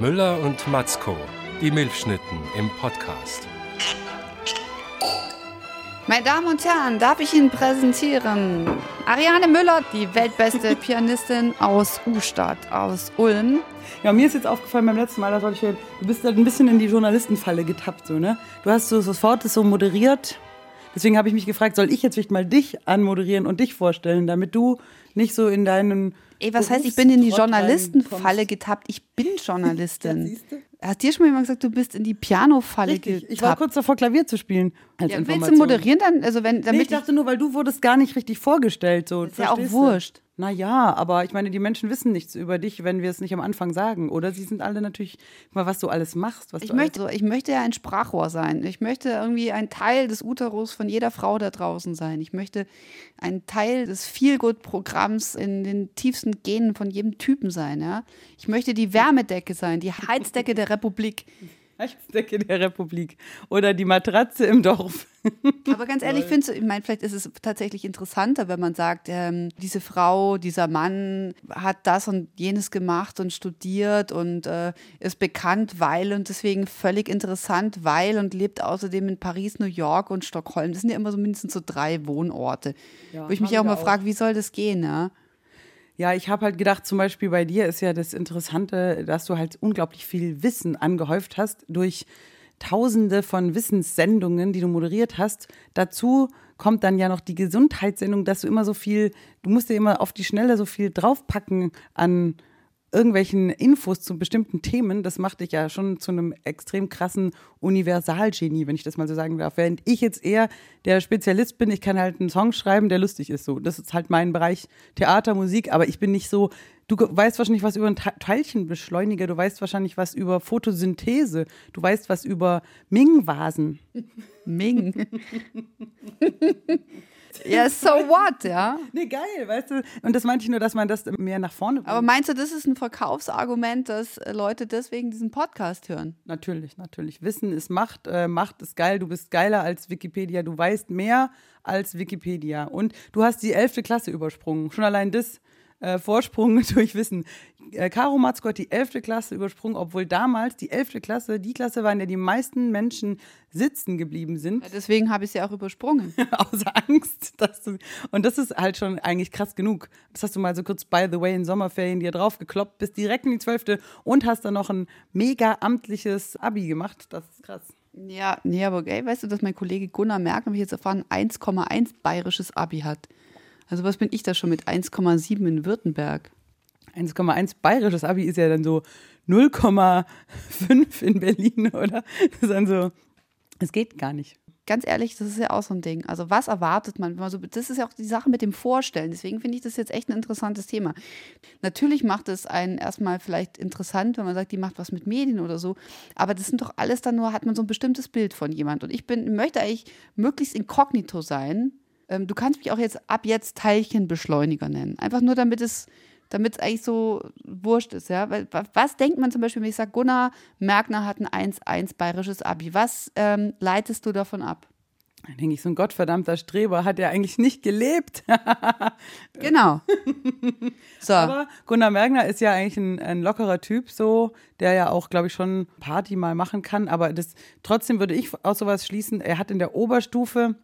Müller und Matzko, die Milchschnitten im Podcast. Meine Damen und Herren, darf ich Ihnen präsentieren Ariane Müller, die weltbeste Pianistin aus Ustadt, aus Ulm. Ja, mir ist jetzt aufgefallen beim letzten Mal, das ich, du bist halt ein bisschen in die Journalistenfalle getappt, so, ne? Du hast so sofort das so moderiert. Deswegen habe ich mich gefragt, soll ich jetzt vielleicht mal dich anmoderieren und dich vorstellen, damit du nicht so in deinen Ey, was heißt, ich bin in die Journalistenfalle getappt? Ich bin Journalistin. Ja, Hast dir schon mal jemand gesagt, du bist in die Piano-Falle getappt? Ich war kurz davor, Klavier zu spielen. ja, willst du moderieren dann? Also wenn, damit nee, ich dachte nur, weil du wurdest gar nicht richtig vorgestellt. So, ist ja auch wurscht. Naja, aber ich meine, die Menschen wissen nichts über dich, wenn wir es nicht am Anfang sagen. Oder sie sind alle natürlich mal, was du alles machst. ich, möchte, ich möchte ja ein Sprachrohr sein. Ich möchte irgendwie ein Teil des Uterus von jeder Frau da draußen sein. Ich möchte ein Teil des Feelgood-Programms in den tiefsten Genen von jedem Typen sein. Ja? Ich möchte die Wärmedecke sein, die Heizdecke der Republik. Heizdecke der Republik oder die Matratze im Dorf. Aber ganz ehrlich, findest du, ich meine, vielleicht ist es tatsächlich interessanter, wenn man sagt, ähm, diese Frau, dieser Mann hat das und jenes gemacht und studiert und äh, ist bekannt, weil und deswegen völlig interessant, weil und lebt außerdem in Paris, New York und Stockholm. Das sind ja immer so mindestens so drei Wohnorte. Ja, wo ich mich auch mal frage, wie soll das gehen, ja? Ja, ich habe halt gedacht, zum Beispiel bei dir ist ja das Interessante, dass du halt unglaublich viel Wissen angehäuft hast durch Tausende von Wissenssendungen, die du moderiert hast. Dazu kommt dann ja noch die Gesundheitssendung, dass du immer so viel, du musst dir immer auf die Schnelle so viel draufpacken an irgendwelchen Infos zu bestimmten Themen, das macht dich ja schon zu einem extrem krassen Universalgenie, wenn ich das mal so sagen darf. Während ich jetzt eher der Spezialist bin, ich kann halt einen Song schreiben, der lustig ist so. Das ist halt mein Bereich Theater, Musik, aber ich bin nicht so, du weißt wahrscheinlich was über einen Teilchenbeschleuniger, du weißt wahrscheinlich was über Photosynthese, du weißt was über Ming-Vasen. Ming. Ja, so what, ja? Nee, geil, weißt du? Und das meinte ich nur, dass man das mehr nach vorne bringt. Aber meinst du, das ist ein Verkaufsargument, dass Leute deswegen diesen Podcast hören? Natürlich, natürlich. Wissen ist Macht, äh, Macht ist geil, du bist geiler als Wikipedia, du weißt mehr als Wikipedia. Und du hast die elfte Klasse übersprungen. Schon allein das äh, Vorsprung durch Wissen. Äh, Caro Matzko hat die 11. Klasse übersprungen, obwohl damals die 11. Klasse die Klasse war, in der die meisten Menschen sitzen geblieben sind. Ja, deswegen habe ich sie auch übersprungen. Aus Angst. Dass du, und das ist halt schon eigentlich krass genug. Das hast du mal so kurz, by the way, in Sommerferien dir draufgekloppt, bist direkt in die 12. und hast dann noch ein mega amtliches Abi gemacht. Das ist krass. Ja, nee, aber ey, weißt du, dass mein Kollege Gunnar Merck, habe ich jetzt erfahren, 1,1 bayerisches Abi hat. Also was bin ich da schon mit 1,7 in Württemberg? 1,1 bayerisches Abi ist ja dann so 0,5 in Berlin, oder? Das ist dann so, es geht gar nicht. Ganz ehrlich, das ist ja auch so ein Ding. Also was erwartet man? Also das ist ja auch die Sache mit dem Vorstellen. Deswegen finde ich das jetzt echt ein interessantes Thema. Natürlich macht es einen erstmal vielleicht interessant, wenn man sagt, die macht was mit Medien oder so. Aber das sind doch alles dann nur, hat man so ein bestimmtes Bild von jemand. Und ich bin, möchte eigentlich möglichst inkognito sein ähm, du kannst mich auch jetzt ab jetzt Teilchenbeschleuniger nennen. Einfach nur, damit es damit es eigentlich so wurscht ist, ja. Weil, was denkt man zum Beispiel, wenn ich sage, Gunnar Merkner hat ein 1-1 bayerisches Abi? Was ähm, leitest du davon ab? Dann denke ich, so ein gottverdammter Streber hat ja eigentlich nicht gelebt. genau. So. Aber Gunnar Merkner ist ja eigentlich ein, ein, lockerer Typ, so, der ja auch, glaube ich, schon Party mal machen kann. Aber das, trotzdem würde ich aus sowas schließen, er hat in der Oberstufe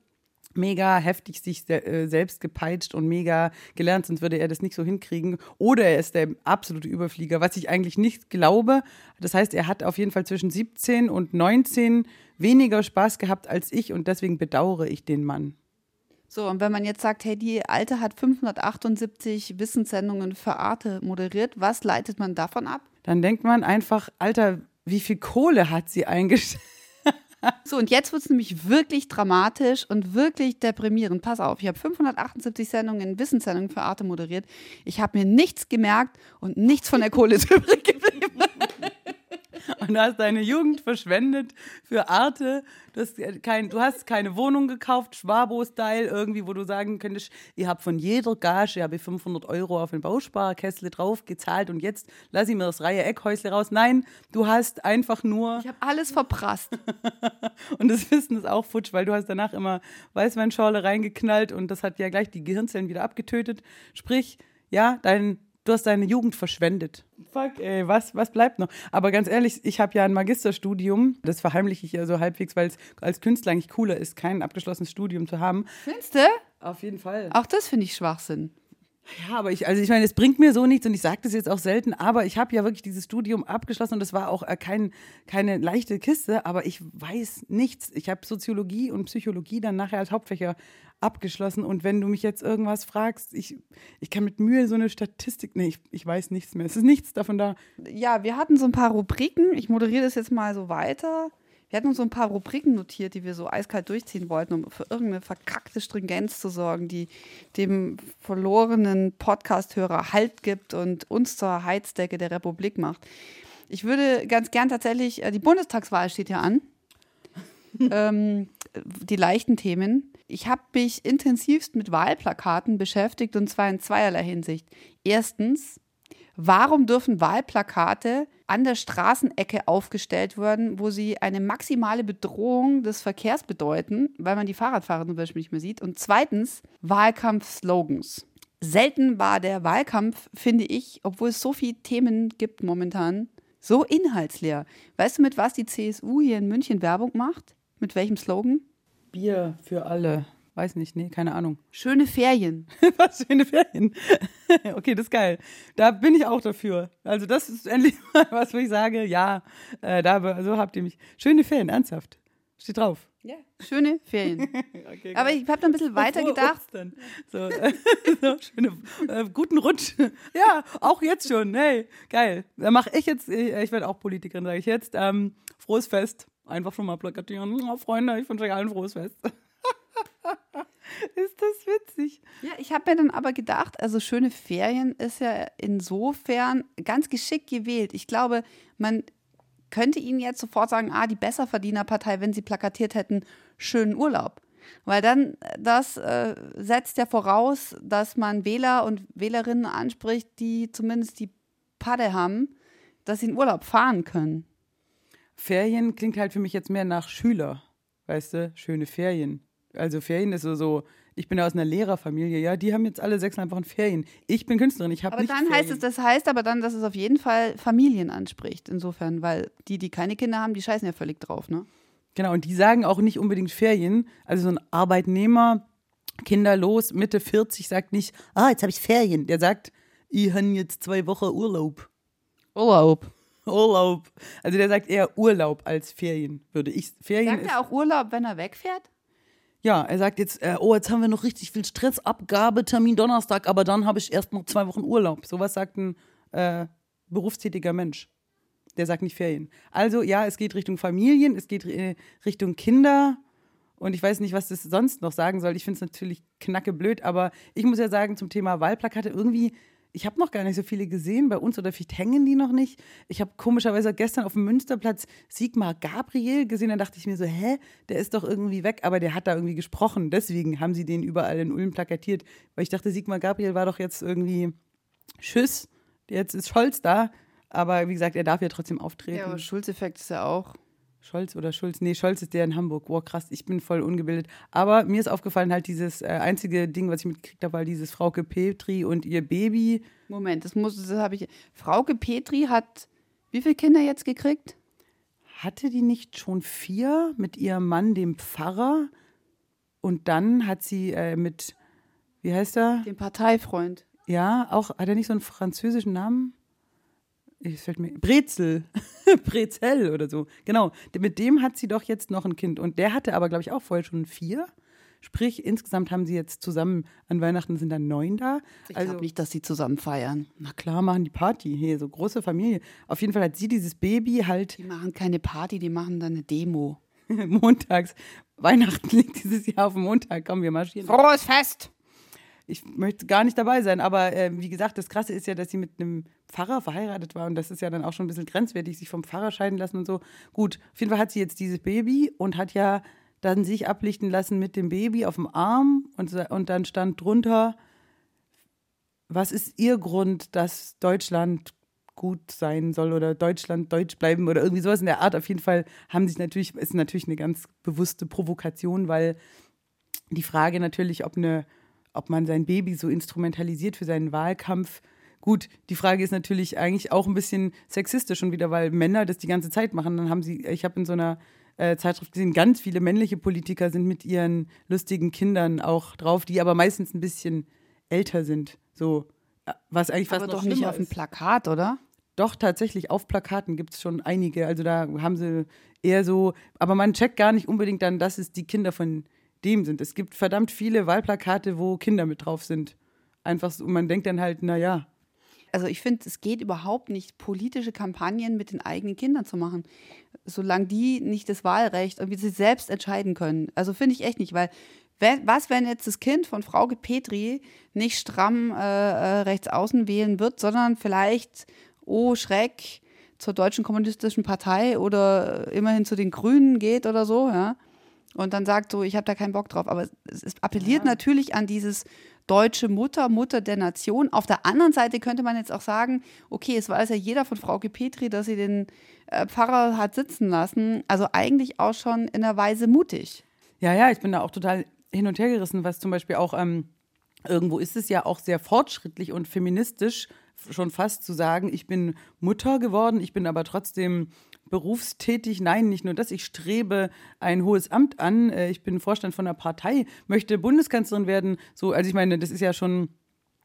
mega heftig sich äh, selbst gepeitscht und mega gelernt, sonst würde er das nicht so hinkriegen. Oder er ist der absolute Überflieger, was ich eigentlich nicht glaube. Das heißt, er hat auf jeden Fall zwischen 17 und 19 weniger Spaß gehabt als ich und deswegen bedauere ich den Mann. So, und wenn man jetzt sagt, hey, die Alte hat 578 Wissenssendungen für Arte moderiert, was leitet man davon ab? Dann denkt man einfach, Alter, wie viel Kohle hat sie eingestellt? So, und jetzt wird es nämlich wirklich dramatisch und wirklich deprimierend. Pass auf, ich habe 578 Sendungen, Wissenssendungen für Arte moderiert. Ich habe mir nichts gemerkt und nichts von der Kohle übrig geblieben. Und du hast deine Jugend verschwendet für Arte. Du hast, kein, du hast keine Wohnung gekauft, Schwabo-Style, irgendwie, wo du sagen könntest, ich habe von jeder Gage habe ich 500 Euro auf den Bausparkessel drauf gezahlt und jetzt lass ich mir das Reihe Eckhäusle raus. Nein, du hast einfach nur. Ich habe alles verprasst. und das Wissen ist auch futsch, weil du hast danach immer Weißweinschorle reingeknallt und das hat ja gleich die Gehirnzellen wieder abgetötet. Sprich, ja, dein Du hast deine Jugend verschwendet. Fuck, ey, was, was bleibt noch? Aber ganz ehrlich, ich habe ja ein Magisterstudium. Das verheimliche ich ja so halbwegs, weil es als Künstler eigentlich cooler ist, kein abgeschlossenes Studium zu haben. Findest du? Auf jeden Fall. Auch das finde ich Schwachsinn. Ja, aber ich, also ich meine, es bringt mir so nichts und ich sage das jetzt auch selten, aber ich habe ja wirklich dieses Studium abgeschlossen und das war auch äh, kein, keine leichte Kiste, aber ich weiß nichts. Ich habe Soziologie und Psychologie dann nachher als Hauptfächer abgeschlossen und wenn du mich jetzt irgendwas fragst, ich, ich kann mit Mühe so eine Statistik, nee, ich, ich weiß nichts mehr. Es ist nichts davon da. Ja, wir hatten so ein paar Rubriken. Ich moderiere das jetzt mal so weiter. Wir hatten uns so ein paar Rubriken notiert, die wir so eiskalt durchziehen wollten, um für irgendeine verkackte Stringenz zu sorgen, die dem verlorenen Podcast-Hörer Halt gibt und uns zur Heizdecke der Republik macht. Ich würde ganz gern tatsächlich, äh, die Bundestagswahl steht ja an. ähm, die leichten Themen. Ich habe mich intensivst mit Wahlplakaten beschäftigt und zwar in zweierlei Hinsicht. Erstens, warum dürfen Wahlplakate an der Straßenecke aufgestellt werden, wo sie eine maximale Bedrohung des Verkehrs bedeuten, weil man die Fahrradfahrer zum Beispiel nicht mehr sieht? Und zweitens, Wahlkampfslogans. Selten war der Wahlkampf, finde ich, obwohl es so viele Themen gibt momentan, so inhaltsleer. Weißt du, mit was die CSU hier in München Werbung macht? Mit welchem Slogan? Bier für alle. Weiß nicht, nee, keine Ahnung. Schöne Ferien. Was schöne Ferien. okay, das ist geil. Da bin ich auch dafür. Also das ist endlich mal was, wo ich sage, ja, äh, da, so habt ihr mich. Schöne Ferien, ernsthaft. Steht drauf. Ja, schöne Ferien. okay, Aber ich habe da ein bisschen weiter gedacht. So, äh, so, schöne, äh, guten Rutsch. ja, auch jetzt schon. Hey, geil. Da mache ich jetzt, ich, ich werde auch Politikerin, sage ich jetzt. Ähm, frohes Fest. Einfach schon mal plakatieren. Oh, Freunde, ich wünsche euch allen frohes Fest. ist das witzig. Ja, ich habe mir dann aber gedacht, also schöne Ferien ist ja insofern ganz geschickt gewählt. Ich glaube, man könnte Ihnen jetzt sofort sagen, ah, die Besserverdienerpartei, wenn sie plakatiert hätten, schönen Urlaub. Weil dann, das äh, setzt ja voraus, dass man Wähler und Wählerinnen anspricht, die zumindest die Padde haben, dass sie in Urlaub fahren können. Ferien klingt halt für mich jetzt mehr nach Schüler, weißt du, schöne Ferien. Also Ferien ist so, so ich bin ja aus einer Lehrerfamilie, ja, die haben jetzt alle sechs Wochen Ferien. Ich bin Künstlerin, ich habe nicht Aber dann Ferien. heißt es, das heißt aber dann, dass es auf jeden Fall Familien anspricht, insofern, weil die, die keine Kinder haben, die scheißen ja völlig drauf, ne? Genau, und die sagen auch nicht unbedingt Ferien. Also so ein Arbeitnehmer, kinderlos, Mitte 40, sagt nicht, ah, jetzt habe ich Ferien. Der sagt, ich habe jetzt zwei Wochen Urlaub. Urlaub. Urlaub. Also der sagt eher Urlaub als Ferien, würde ich. Ferien sagt er auch Urlaub, wenn er wegfährt? Ja, er sagt jetzt, äh, oh, jetzt haben wir noch richtig viel Stress, Abgabe, Termin Donnerstag, aber dann habe ich erst noch zwei Wochen Urlaub. Sowas sagt ein äh, berufstätiger Mensch. Der sagt nicht Ferien. Also ja, es geht Richtung Familien, es geht äh, Richtung Kinder. Und ich weiß nicht, was das sonst noch sagen soll. Ich finde es natürlich knacke blöd, aber ich muss ja sagen, zum Thema Wahlplakate, irgendwie ich habe noch gar nicht so viele gesehen. Bei uns oder vielleicht hängen die noch nicht. Ich habe komischerweise gestern auf dem Münsterplatz Sigmar Gabriel gesehen, dann dachte ich mir so, hä, der ist doch irgendwie weg, aber der hat da irgendwie gesprochen. Deswegen haben sie den überall in Ulm plakatiert, weil ich dachte, Sigmar Gabriel war doch jetzt irgendwie Tschüss, jetzt ist Scholz da, aber wie gesagt, er darf ja trotzdem auftreten. Ja, aber Schulzeffekt ist ja auch Scholz oder Schulz? Nee, Scholz ist der in Hamburg. Wow, krass, ich bin voll ungebildet. Aber mir ist aufgefallen, halt dieses äh, einzige Ding, was ich mitgekriegt habe, war dieses Frauke Petri und ihr Baby. Moment, das muss, das habe ich. Frauke Petri hat wie viele Kinder jetzt gekriegt? Hatte die nicht schon vier mit ihrem Mann, dem Pfarrer? Und dann hat sie äh, mit, wie heißt er? Dem Parteifreund. Ja, auch, hat er nicht so einen französischen Namen? Ich fällt mir, Brezel, Brezel oder so. Genau, mit dem hat sie doch jetzt noch ein Kind. Und der hatte aber, glaube ich, auch vorher schon vier. Sprich, insgesamt haben sie jetzt zusammen an Weihnachten sind dann neun da. Ich also, glaube nicht, dass sie zusammen feiern. Na klar, machen die Party. Hier, so große Familie. Auf jeden Fall hat sie dieses Baby halt. Die machen keine Party, die machen dann eine Demo. Montags. Weihnachten liegt dieses Jahr auf dem Montag. Komm, wir marschieren. Frohes Fest! Ich möchte gar nicht dabei sein, aber äh, wie gesagt, das Krasse ist ja, dass sie mit einem Pfarrer verheiratet war und das ist ja dann auch schon ein bisschen grenzwertig, sich vom Pfarrer scheiden lassen und so. Gut, auf jeden Fall hat sie jetzt dieses Baby und hat ja dann sich ablichten lassen mit dem Baby auf dem Arm und, und dann stand drunter, was ist ihr Grund, dass Deutschland gut sein soll oder Deutschland deutsch bleiben oder irgendwie sowas in der Art. Auf jeden Fall haben sich natürlich, ist natürlich eine ganz bewusste Provokation, weil die Frage natürlich, ob eine ob man sein Baby so instrumentalisiert für seinen Wahlkampf, Gut, die Frage ist natürlich eigentlich auch ein bisschen sexistisch schon wieder, weil Männer das die ganze Zeit machen. Dann haben sie, ich habe in so einer äh, Zeitschrift gesehen, ganz viele männliche Politiker sind mit ihren lustigen Kindern auch drauf, die aber meistens ein bisschen älter sind. So, äh, was eigentlich fast Aber doch nicht auf dem. Plakat, oder? Doch, tatsächlich, auf Plakaten gibt es schon einige. Also da haben sie eher so, aber man checkt gar nicht unbedingt dann, dass es die Kinder von dem sind. Es gibt verdammt viele Wahlplakate, wo Kinder mit drauf sind. Einfach so, und man denkt dann halt, naja, Also ich finde, es geht überhaupt nicht, politische Kampagnen mit den eigenen Kindern zu machen, solange die nicht das Wahlrecht irgendwie sich selbst entscheiden können. Also finde ich echt nicht, weil was, wenn jetzt das Kind von Frau Petri nicht stramm äh, äh, rechts außen wählen wird, sondern vielleicht, oh Schreck, zur Deutschen Kommunistischen Partei oder immerhin zu den Grünen geht oder so, ja. Und dann sagt so, ich habe da keinen Bock drauf. Aber es, es appelliert natürlich an dieses deutsche Mutter, Mutter der Nation. Auf der anderen Seite könnte man jetzt auch sagen, okay, es weiß ja jeder von Frau Petri, dass sie den äh, Pfarrer hat sitzen lassen. Also eigentlich auch schon in einer Weise mutig. Ja, ja, ich bin da auch total hin und her gerissen, was zum Beispiel auch, ähm, irgendwo ist es ja auch sehr fortschrittlich und feministisch, schon fast zu sagen, ich bin Mutter geworden, ich bin aber trotzdem berufstätig. Nein, nicht nur das, ich strebe ein hohes Amt an, äh, ich bin Vorstand von einer Partei, möchte Bundeskanzlerin werden. So, also ich meine, das ist ja schon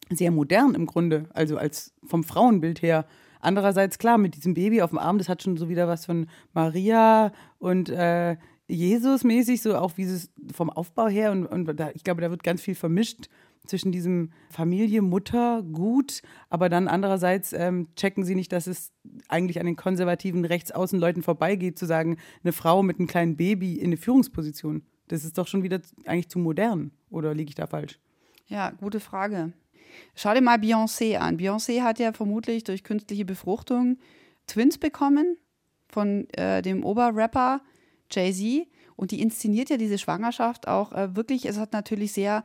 sehr modern im Grunde, also als vom Frauenbild her. Andererseits, klar, mit diesem Baby auf dem Arm, das hat schon so wieder was von Maria und äh, Jesus mäßig, so auch wie es vom Aufbau her und, und da, ich glaube, da wird ganz viel vermischt zwischen diesem Familie, Mutter, gut, aber dann andererseits ähm, checken sie nicht, dass es eigentlich an den konservativen Rechtsaußenleuten vorbeigeht, zu sagen, eine Frau mit einem kleinen Baby in eine Führungsposition. Das ist doch schon wieder eigentlich zu modern, oder liege ich da falsch? Ja, gute Frage. Schau dir mal Beyoncé an. Beyoncé hat ja vermutlich durch künstliche Befruchtung Twins bekommen von äh, dem Oberrapper Jay-Z. Und die inszeniert ja diese Schwangerschaft auch äh, wirklich. Es hat natürlich sehr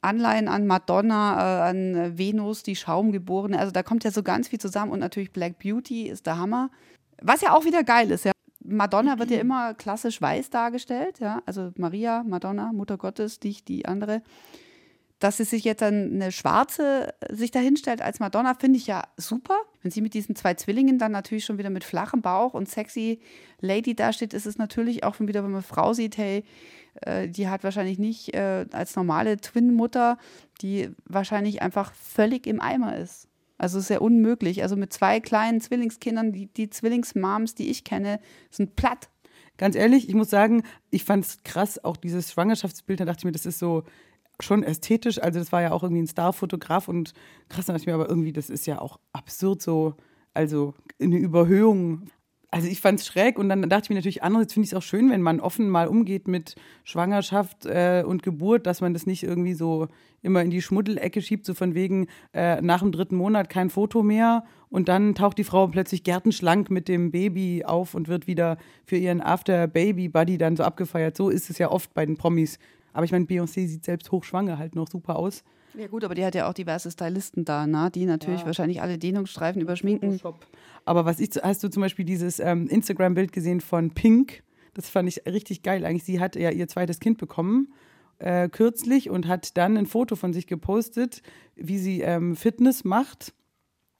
Anleihen an Madonna, äh, an Venus, die Schaumgeborene. Also da kommt ja so ganz viel zusammen. Und natürlich Black Beauty ist der Hammer. Was ja auch wieder geil ist, ja. Madonna wird ja immer klassisch weiß dargestellt, ja. Also Maria, Madonna, Mutter Gottes, nicht die andere. Dass sie sich jetzt dann eine Schwarze sich dahinstellt als Madonna, finde ich ja super. Wenn sie mit diesen zwei Zwillingen dann natürlich schon wieder mit flachem Bauch und sexy Lady dasteht, ist es natürlich auch schon wieder, wenn man Frau sieht, hey, äh, die hat wahrscheinlich nicht äh, als normale Twin-Mutter, die wahrscheinlich einfach völlig im Eimer ist. Also ist ja unmöglich. Also mit zwei kleinen Zwillingskindern, die, die Zwillingsmoms, die ich kenne, sind platt. Ganz ehrlich, ich muss sagen, ich fand es krass, auch dieses Schwangerschaftsbild, da dachte ich mir, das ist so schon ästhetisch. Also das war ja auch irgendwie ein Starfotograf und krass, da dachte ich mir aber irgendwie, das ist ja auch absurd so, also eine Überhöhung. Also ich fand es schräg und dann dachte ich mir natürlich, andererseits finde ich es auch schön, wenn man offen mal umgeht mit Schwangerschaft äh, und Geburt, dass man das nicht irgendwie so immer in die Schmuddelecke schiebt, so von wegen äh, nach dem dritten Monat kein Foto mehr und dann taucht die Frau plötzlich gärtenschlank mit dem Baby auf und wird wieder für ihren After-Baby-Buddy dann so abgefeiert. So ist es ja oft bei den Promis. Aber ich meine, Beyoncé sieht selbst hochschwanger halt noch super aus. Ja gut, aber die hat ja auch diverse Stylisten da, ne? die natürlich wahrscheinlich alle Dehnungsstreifen überschminken. Aber was ich, hast du zum Beispiel dieses ähm, Instagram-Bild gesehen von Pink? Das fand ich richtig geil. Eigentlich, sie hat ja ihr zweites Kind bekommen äh, kürzlich und hat dann ein Foto von sich gepostet, wie sie ähm, Fitness macht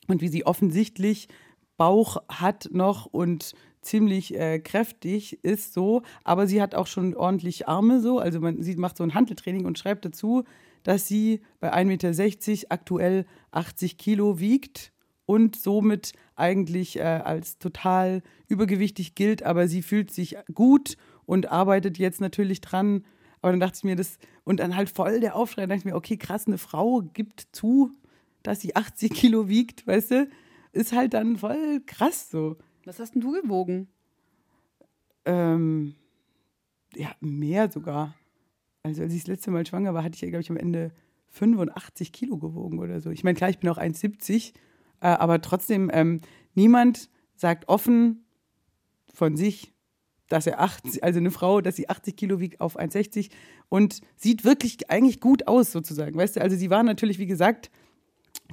und wie sie offensichtlich Bauch hat noch und ziemlich äh, kräftig ist so, aber sie hat auch schon ordentlich Arme so, also man sie macht so ein Handeltraining und schreibt dazu, dass sie bei 1,60 Meter aktuell 80 Kilo wiegt und somit eigentlich äh, als total übergewichtig gilt, aber sie fühlt sich gut und arbeitet jetzt natürlich dran. Aber dann dachte ich mir, das, und dann halt voll der Aufschrei, dann dachte ich mir, okay, krass, eine Frau gibt zu, dass sie 80 Kilo wiegt, weißt du, ist halt dann voll krass so. Was hast denn du gewogen? Ähm, ja, mehr sogar. Also als ich das letzte Mal schwanger war, hatte ich ja, glaube ich, am Ende 85 Kilo gewogen oder so. Ich meine, klar, ich bin auch 1,70, äh, aber trotzdem, ähm, niemand sagt offen von sich, dass er 80, also eine Frau, dass sie 80 Kilo wiegt auf 1,60 und sieht wirklich eigentlich gut aus sozusagen, weißt du? Also sie war natürlich, wie gesagt,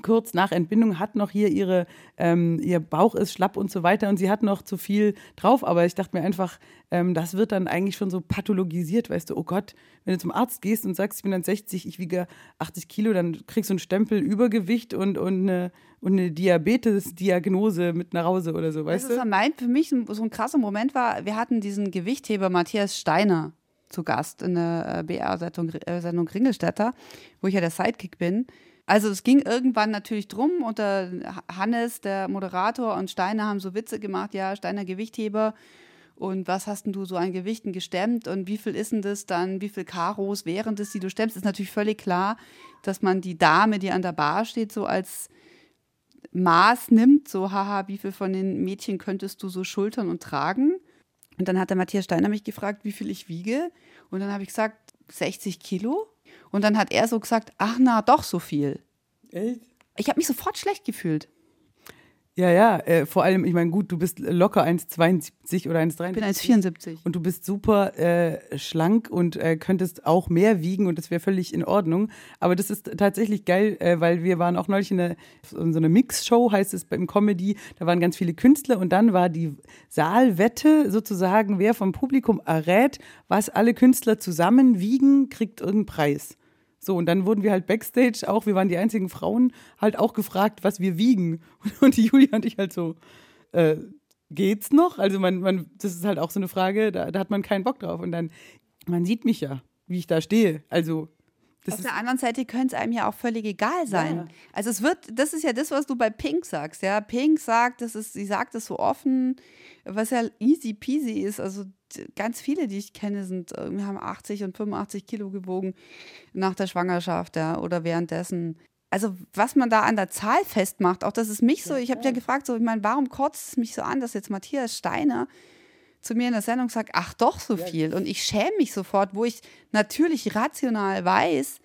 kurz nach Entbindung hat noch hier ihre, ähm, ihr Bauch ist schlapp und so weiter und sie hat noch zu viel drauf. Aber ich dachte mir einfach, ähm, das wird dann eigentlich schon so pathologisiert, weißt du, oh Gott, wenn du zum Arzt gehst und sagst, ich bin dann 60, ich wiege 80 Kilo, dann kriegst du einen Stempel Übergewicht und, und eine, und eine Diabetes-Diagnose mit nach Hause oder so, weißt das du? ist mein, für mich so ein krasser Moment war, wir hatten diesen Gewichtheber Matthias Steiner zu Gast in der äh, BR-Sendung äh, Ringelstädter, wo ich ja der Sidekick bin. Also es ging irgendwann natürlich drum und der Hannes, der Moderator und Steiner haben so Witze gemacht, ja, Steiner Gewichtheber. Und was hast denn du so an Gewichten gestemmt und wie viel ist denn das dann, wie viel Karos wären das, die du stemmst, ist natürlich völlig klar, dass man die Dame, die an der Bar steht, so als Maß nimmt, so haha, wie viel von den Mädchen könntest du so schultern und tragen? Und dann hat der Matthias Steiner mich gefragt, wie viel ich wiege? Und dann habe ich gesagt, 60 Kilo und dann hat er so gesagt, ach na, doch so viel. Echt? Ich habe mich sofort schlecht gefühlt. Ja, ja, äh, vor allem, ich meine, gut, du bist locker 1,72 oder 1,73. Ich bin 1,74. Und du bist super äh, schlank und äh, könntest auch mehr wiegen und das wäre völlig in Ordnung. Aber das ist tatsächlich geil, äh, weil wir waren auch neulich in, eine, in so einer Mix-Show, heißt es beim Comedy. Da waren ganz viele Künstler und dann war die Saalwette sozusagen, wer vom Publikum errät, was alle Künstler zusammen wiegen, kriegt irgendeinen Preis. So, und dann wurden wir halt backstage auch, wir waren die einzigen Frauen, halt auch gefragt, was wir wiegen. Und die Julia und ich halt so, äh, geht's noch? Also man, man, das ist halt auch so eine Frage, da, da hat man keinen Bock drauf. Und dann, man sieht mich ja, wie ich da stehe. Also das Auf der anderen Seite könnte es einem ja auch völlig egal sein. Ja. Also es wird, das ist ja das, was du bei Pink sagst, ja. Pink sagt, das ist, sie sagt es so offen, was ja easy peasy ist. Also ganz viele, die ich kenne, sind, äh, wir haben 80 und 85 Kilo gewogen nach der Schwangerschaft, ja, oder währenddessen. Also was man da an der Zahl festmacht, auch das ist mich so, ich habe ja gefragt, so, ich meine, warum kotzt es mich so an, dass jetzt Matthias Steiner zu mir in der Sendung sagt, ach doch so viel. Und ich schäme mich sofort, wo ich natürlich rational weiß,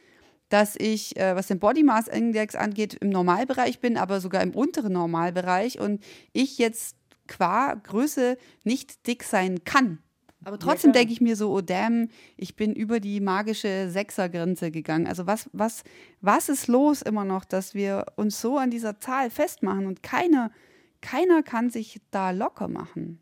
dass ich, äh, was den Body Mass Index angeht, im Normalbereich bin, aber sogar im unteren Normalbereich und ich jetzt qua Größe nicht dick sein kann. Aber trotzdem klar. denke ich mir so, oh damn, ich bin über die magische Sechsergrenze gegangen. Also was, was, was ist los immer noch, dass wir uns so an dieser Zahl festmachen und keiner, keiner kann sich da locker machen.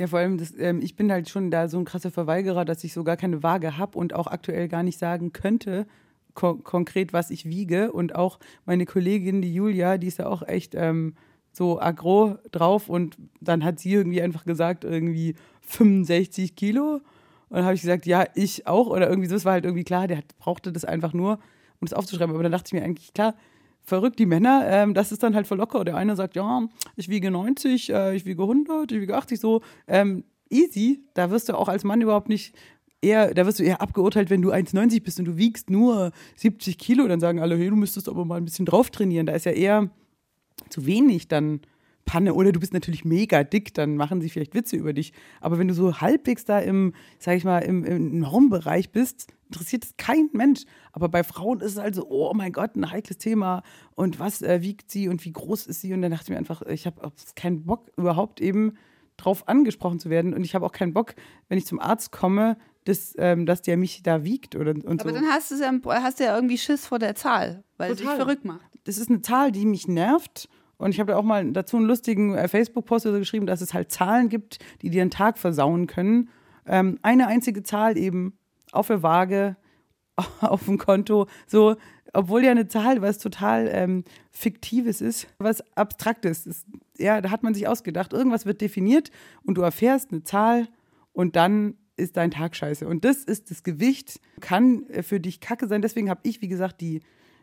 Ja, vor allem, das, ähm, ich bin halt schon da so ein krasser Verweigerer, dass ich so gar keine Waage habe und auch aktuell gar nicht sagen könnte, ko konkret, was ich wiege. Und auch meine Kollegin, die Julia, die ist ja auch echt ähm, so aggro drauf und dann hat sie irgendwie einfach gesagt, irgendwie 65 Kilo. Und dann habe ich gesagt, ja, ich auch. Oder irgendwie so, es war halt irgendwie klar, der hat, brauchte das einfach nur, um das aufzuschreiben. Aber dann dachte ich mir eigentlich, klar, verrückt, die Männer, ähm, das ist dann halt voll locker. Der eine sagt, ja, ich wiege 90, äh, ich wiege 100, ich wiege 80, so ähm, easy. Da wirst du auch als Mann überhaupt nicht eher, da wirst du eher abgeurteilt, wenn du 1,90 bist und du wiegst nur 70 Kilo, dann sagen alle, hey, du müsstest aber mal ein bisschen drauf trainieren. Da ist ja eher zu wenig dann Panne. Oder du bist natürlich mega dick, dann machen sie vielleicht Witze über dich. Aber wenn du so halbwegs da im, sag ich mal, im, im Normbereich bist, interessiert es kein Mensch. Aber bei Frauen ist es halt so, oh mein Gott, ein heikles Thema. Und was äh, wiegt sie und wie groß ist sie? Und dann dachte ich mir einfach, ich habe keinen Bock, überhaupt eben drauf angesprochen zu werden. Und ich habe auch keinen Bock, wenn ich zum Arzt komme, dass, ähm, dass der mich da wiegt oder und Aber so. dann hast, du's ja, hast du ja irgendwie Schiss vor der Zahl, weil es dich Total. verrückt macht. das ist eine Zahl, die mich nervt. Und ich habe da auch mal dazu einen lustigen äh, Facebook-Post oder so geschrieben, dass es halt Zahlen gibt, die dir den Tag versauen können. Ähm, eine einzige Zahl eben auf der Waage, auf dem Konto, so, obwohl ja eine Zahl was total ähm, Fiktives ist, was Abstraktes ist. Ja, da hat man sich ausgedacht, irgendwas wird definiert und du erfährst eine Zahl und dann ist dein Tag scheiße. Und das ist das Gewicht, kann äh, für dich kacke sein. Deswegen habe ich, wie gesagt, die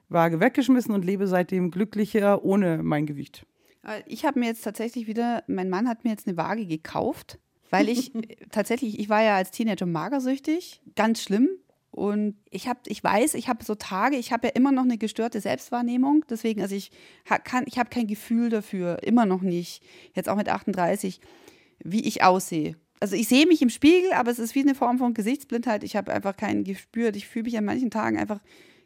Waage weggeschmissen und lebe seitdem glücklicher ohne mein Gewicht. Äh, Ich habe mir jetzt tatsächlich wieder, mein Mann hat mir jetzt eine Waage gekauft, weil ich tatsächlich, ich war ja als Teenager magersüchtig, ganz schlimm. Und ich habe, ich weiß, ich habe so Tage, ich habe ja immer noch eine gestörte Selbstwahrnehmung. Deswegen, also ich kann, ich habe kein Gefühl dafür, immer noch nicht, jetzt auch mit 38, wie ich aussehe. Also ich sehe mich im Spiegel, aber es ist wie eine Form von Gesichtsblindheit. Ich habe einfach kein Gespür. Ich fühle mich an manchen Tagen einfach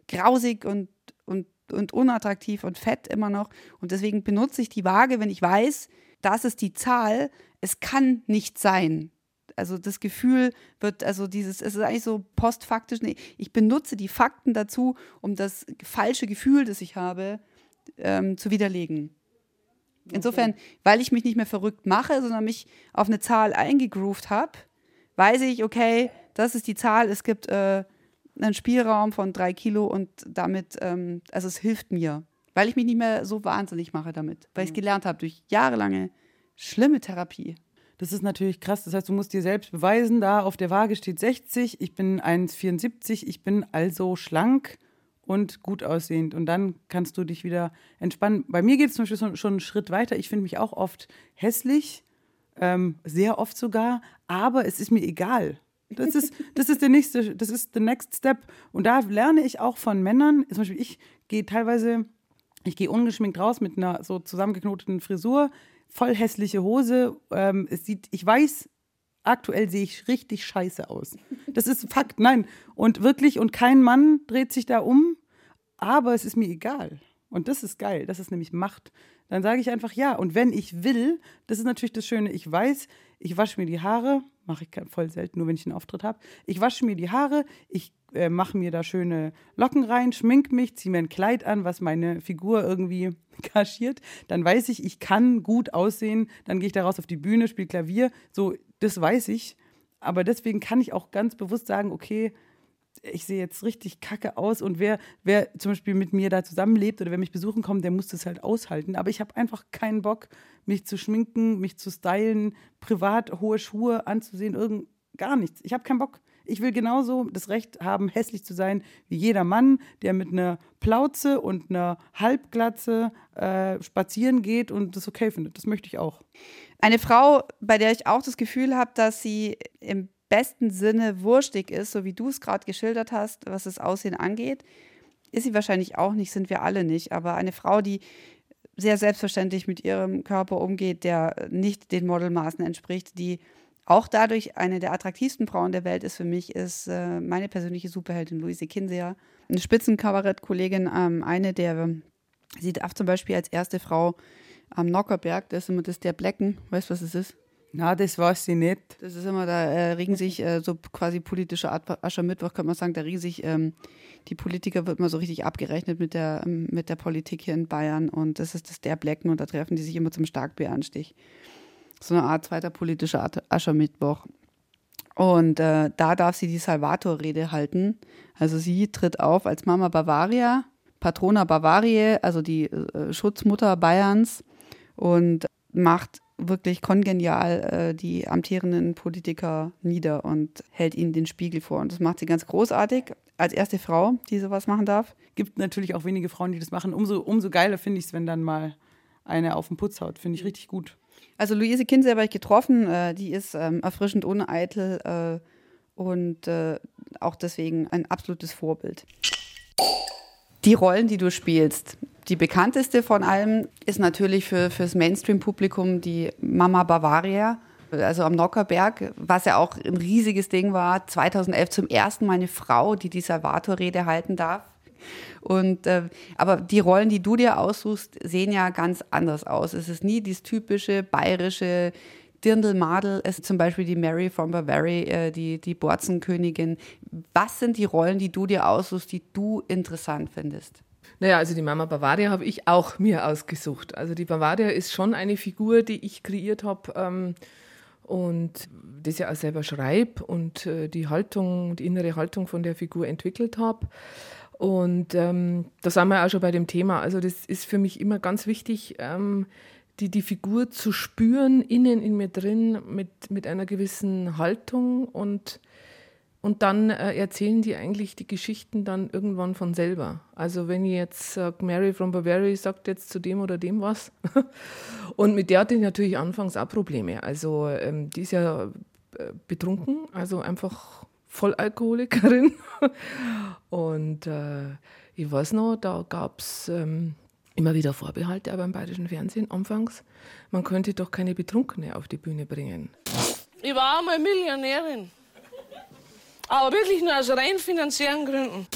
grausig und, und, und unattraktiv und fett immer noch. Und deswegen benutze ich die Waage, wenn ich weiß, das ist die Zahl. Es kann nicht sein. Also das Gefühl wird, also dieses, es ist eigentlich so postfaktisch. Nee, ich benutze die Fakten dazu, um das falsche Gefühl, das ich habe, ähm, zu widerlegen. Insofern, weil ich mich nicht mehr verrückt mache, sondern mich auf eine Zahl eingegroovt habe, weiß ich, okay, das ist die Zahl, es gibt äh, einen Spielraum von drei Kilo und damit, ähm, also es hilft mir, weil ich mich nicht mehr so wahnsinnig mache damit, weil ich es gelernt habe durch jahrelange schlimme Therapie. Das ist natürlich krass. Das heißt, du musst dir selbst beweisen, da auf der Waage steht 60, ich bin 1,74, ich bin also schlank und gut aussehend. Und dann kannst du dich wieder entspannen. Bei mir geht es zum Beispiel schon einen Schritt weiter. Ich finde mich auch oft hässlich, ähm, sehr oft sogar, aber es ist mir egal. Das ist, das ist der nächste, das ist the next step. Und da lerne ich auch von Männern. Zum Beispiel, ich gehe teilweise, ich gehe ungeschminkt raus mit einer so zusammengeknoteten Frisur voll hässliche Hose. Ähm, es sieht, ich weiß, aktuell sehe ich richtig scheiße aus. Das ist Fakt, nein. Und wirklich, und kein Mann dreht sich da um, aber es ist mir egal. Und das ist geil, das ist nämlich Macht. Dann sage ich einfach ja. Und wenn ich will, das ist natürlich das Schöne, ich weiß, ich wasche mir die Haare, mache ich voll selten, nur wenn ich einen Auftritt habe. Ich wasche mir die Haare, ich äh, mache mir da schöne Locken rein, schmink mich, ziehe mir ein Kleid an, was meine Figur irgendwie kaschiert. Dann weiß ich, ich kann gut aussehen. Dann gehe ich da raus auf die Bühne, spiele Klavier. So, das weiß ich. Aber deswegen kann ich auch ganz bewusst sagen, okay, ich sehe jetzt richtig kacke aus und wer, wer zum Beispiel mit mir da zusammenlebt oder wer mich besuchen kommt, der muss das halt aushalten. Aber ich habe einfach keinen Bock, mich zu schminken, mich zu stylen, privat hohe Schuhe anzusehen, irgend gar nichts. Ich habe keinen Bock. Ich will genauso das Recht haben, hässlich zu sein wie jeder Mann, der mit einer Plauze und einer Halbglatze äh, spazieren geht und das okay findet. Das möchte ich auch. Eine Frau, bei der ich auch das Gefühl habe, dass sie im besten Sinne wurstig ist, so wie du es gerade geschildert hast, was das Aussehen angeht, ist sie wahrscheinlich auch nicht, sind wir alle nicht. Aber eine Frau, die sehr selbstverständlich mit ihrem Körper umgeht, der nicht den Modelmaßen entspricht, die auch dadurch eine der attraktivsten Frauen der Welt ist für mich, ist äh, meine persönliche Superheldin Luise Kinseer. Eine Spitzenkabarettkollegin, ähm, eine der, sie darf zum Beispiel als erste Frau am Nockerberg, das ist immer das der Blecken, weißt du, was es ist? Na, das weiß ich nicht. Das ist immer, da äh, regen sich äh, so quasi politische Aschermittwoch, kann man sagen, da regen sich ähm, die Politiker, wird mal so richtig abgerechnet mit der, ähm, mit der Politik hier in Bayern und das ist das der Blecken und da treffen die sich immer zum Starkbieranstich so eine Art zweiter politischer Aschermittwoch. Und äh, da darf sie die Salvator-Rede halten. Also sie tritt auf als Mama Bavaria, Patrona Bavariae, also die äh, Schutzmutter Bayerns und macht wirklich kongenial äh, die amtierenden Politiker nieder und hält ihnen den Spiegel vor. Und das macht sie ganz großartig als erste Frau, die sowas machen darf. Gibt natürlich auch wenige Frauen, die das machen. Umso, umso geiler finde ich es, wenn dann mal eine auf den Putz haut. Finde ich richtig gut. Also Luise Kinsey habe ich getroffen, äh, die ist ähm, erfrischend uneitel äh, und äh, auch deswegen ein absolutes Vorbild. Die Rollen, die du spielst, die bekannteste von allem ist natürlich für das Mainstream-Publikum die Mama Bavaria, also am Nockerberg, was ja auch ein riesiges Ding war. 2011 zum ersten Mal eine Frau, die die Salvator-Rede halten darf. Und, äh, aber die Rollen, die du dir aussuchst, sehen ja ganz anders aus. Es ist nie dieses typische bayerische Dirndl-Madel, es ist zum Beispiel die Mary from Bavaria, äh, die, die Borzenkönigin. Was sind die Rollen, die du dir aussuchst, die du interessant findest? Naja, also die Mama Bavaria habe ich auch mir ausgesucht. Also die Bavaria ist schon eine Figur, die ich kreiert habe ähm, und das ja auch selber schreibe und äh, die Haltung, die innere Haltung von der Figur entwickelt habe. Und ähm, da sind wir auch schon bei dem Thema. Also das ist für mich immer ganz wichtig, ähm, die, die Figur zu spüren, innen in mir drin, mit, mit einer gewissen Haltung und, und dann äh, erzählen die eigentlich die Geschichten dann irgendwann von selber. Also wenn ich jetzt sage, Mary from Bavaria sagt jetzt zu dem oder dem was. und mit der hatte ich natürlich anfangs auch Probleme. Also ähm, die ist ja äh, betrunken, also einfach Vollalkoholikerin. Und äh, ich weiß noch, da gab es ähm, immer wieder Vorbehalte, aber im bayerischen Fernsehen anfangs, man könnte doch keine Betrunkene auf die Bühne bringen. Ich war einmal Millionärin. Aber wirklich nur aus rein finanziellen Gründen.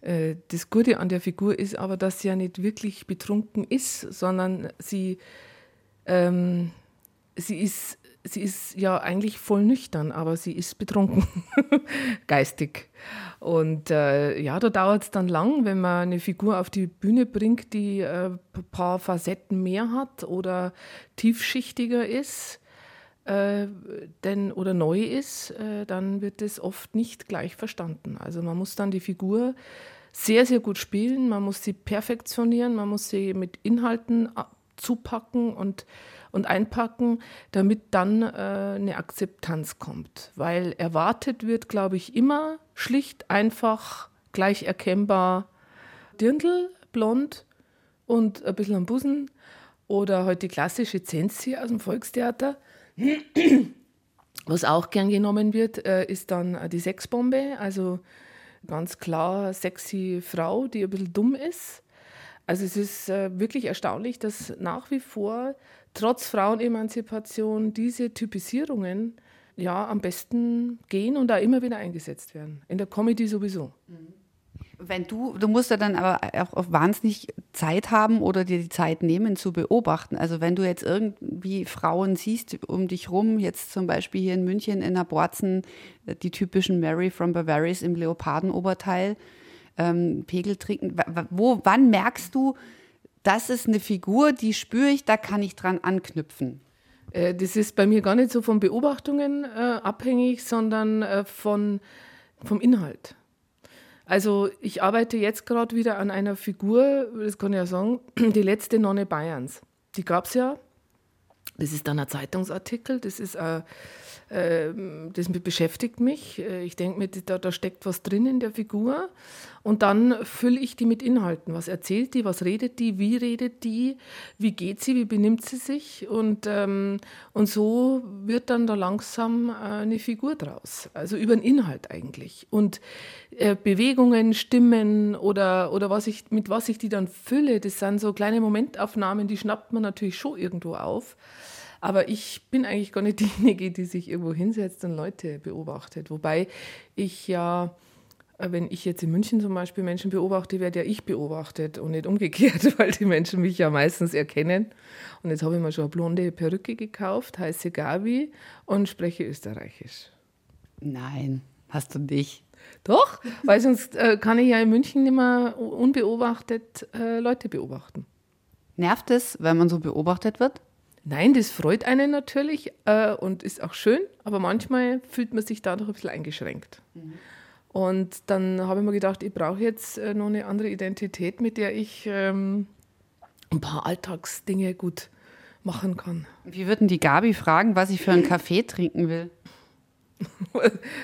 Äh, das Gute an der Figur ist aber, dass sie ja nicht wirklich betrunken ist, sondern sie, ähm, sie ist sie ist ja eigentlich voll nüchtern, aber sie ist betrunken, geistig. Und äh, ja, da dauert es dann lang, wenn man eine Figur auf die Bühne bringt, die äh, ein paar Facetten mehr hat oder tiefschichtiger ist äh, denn, oder neu ist, äh, dann wird es oft nicht gleich verstanden. Also man muss dann die Figur sehr, sehr gut spielen, man muss sie perfektionieren, man muss sie mit Inhalten zupacken und, und einpacken, damit dann äh, eine Akzeptanz kommt. Weil erwartet wird, glaube ich, immer schlicht, einfach, gleich erkennbar Dirndl, blond und ein bisschen am Busen oder heute halt die klassische Zensi aus dem Volkstheater. Was auch gern genommen wird, äh, ist dann die Sexbombe, also ganz klar sexy Frau, die ein bisschen dumm ist. Also es ist äh, wirklich erstaunlich, dass nach wie vor trotz Frauenemanzipation diese Typisierungen ja am besten gehen und da immer wieder eingesetzt werden. In der Comedy sowieso. Mhm. Wenn du, du musst ja dann aber auch wahnsinnig Zeit haben oder dir die Zeit nehmen zu beobachten. Also wenn du jetzt irgendwie Frauen siehst um dich rum, jetzt zum Beispiel hier in München in der Borzen, die typischen Mary from Bavaria im Leopardenoberteil, ähm, Pegel trinken, wo, wann merkst du, das ist eine Figur, die spüre ich, da kann ich dran anknüpfen? Äh, das ist bei mir gar nicht so von Beobachtungen äh, abhängig, sondern äh, von, vom Inhalt. Also ich arbeite jetzt gerade wieder an einer Figur, das kann ich ja sagen, die letzte Nonne Bayerns. Die gab es ja. Das ist dann ein Zeitungsartikel, das ist ein das beschäftigt mich. Äh, ich denke mir, da, da, steckt was drin in der Figur. Und dann fülle ich die mit Inhalten. Was erzählt die, was redet die, wie redet die, wie geht sie, wie benimmt sie sich. Und, ähm, und so wird dann da langsam äh, eine Figur draus. Also über den Inhalt eigentlich. Und äh, Bewegungen, Stimmen oder, oder was ich, mit was ich die dann fülle, das sind so kleine Momentaufnahmen, die schnappt man natürlich schon irgendwo auf. Aber ich bin eigentlich gar nicht diejenige, die sich irgendwo hinsetzt und Leute beobachtet. Wobei ich ja, äh, wenn ich jetzt in München zum Beispiel Menschen beobachte, werde ja ich beobachtet und nicht umgekehrt, weil die Menschen mich ja meistens erkennen. Und jetzt habe ich mir schon eine blonde Perücke gekauft, heiße Gabi und spreche Österreichisch. Nein, hast du nicht. Doch, weil sonst äh, kann ich ja in München nicht mehr unbeobachtet äh, Leute beobachten. Nervt es, wenn man so beobachtet wird? Nein, das freut einen natürlich äh, und ist auch schön, aber manchmal fühlt man sich dadurch ein bisschen eingeschränkt. Mhm. Und dann habe ich mir gedacht, ich brauche jetzt äh, noch eine andere Identität, mit der ich ähm, ein paar Alltagsdinge gut machen kann. Wie würden die Gabi fragen, was ich für einen Kaffee trinken will?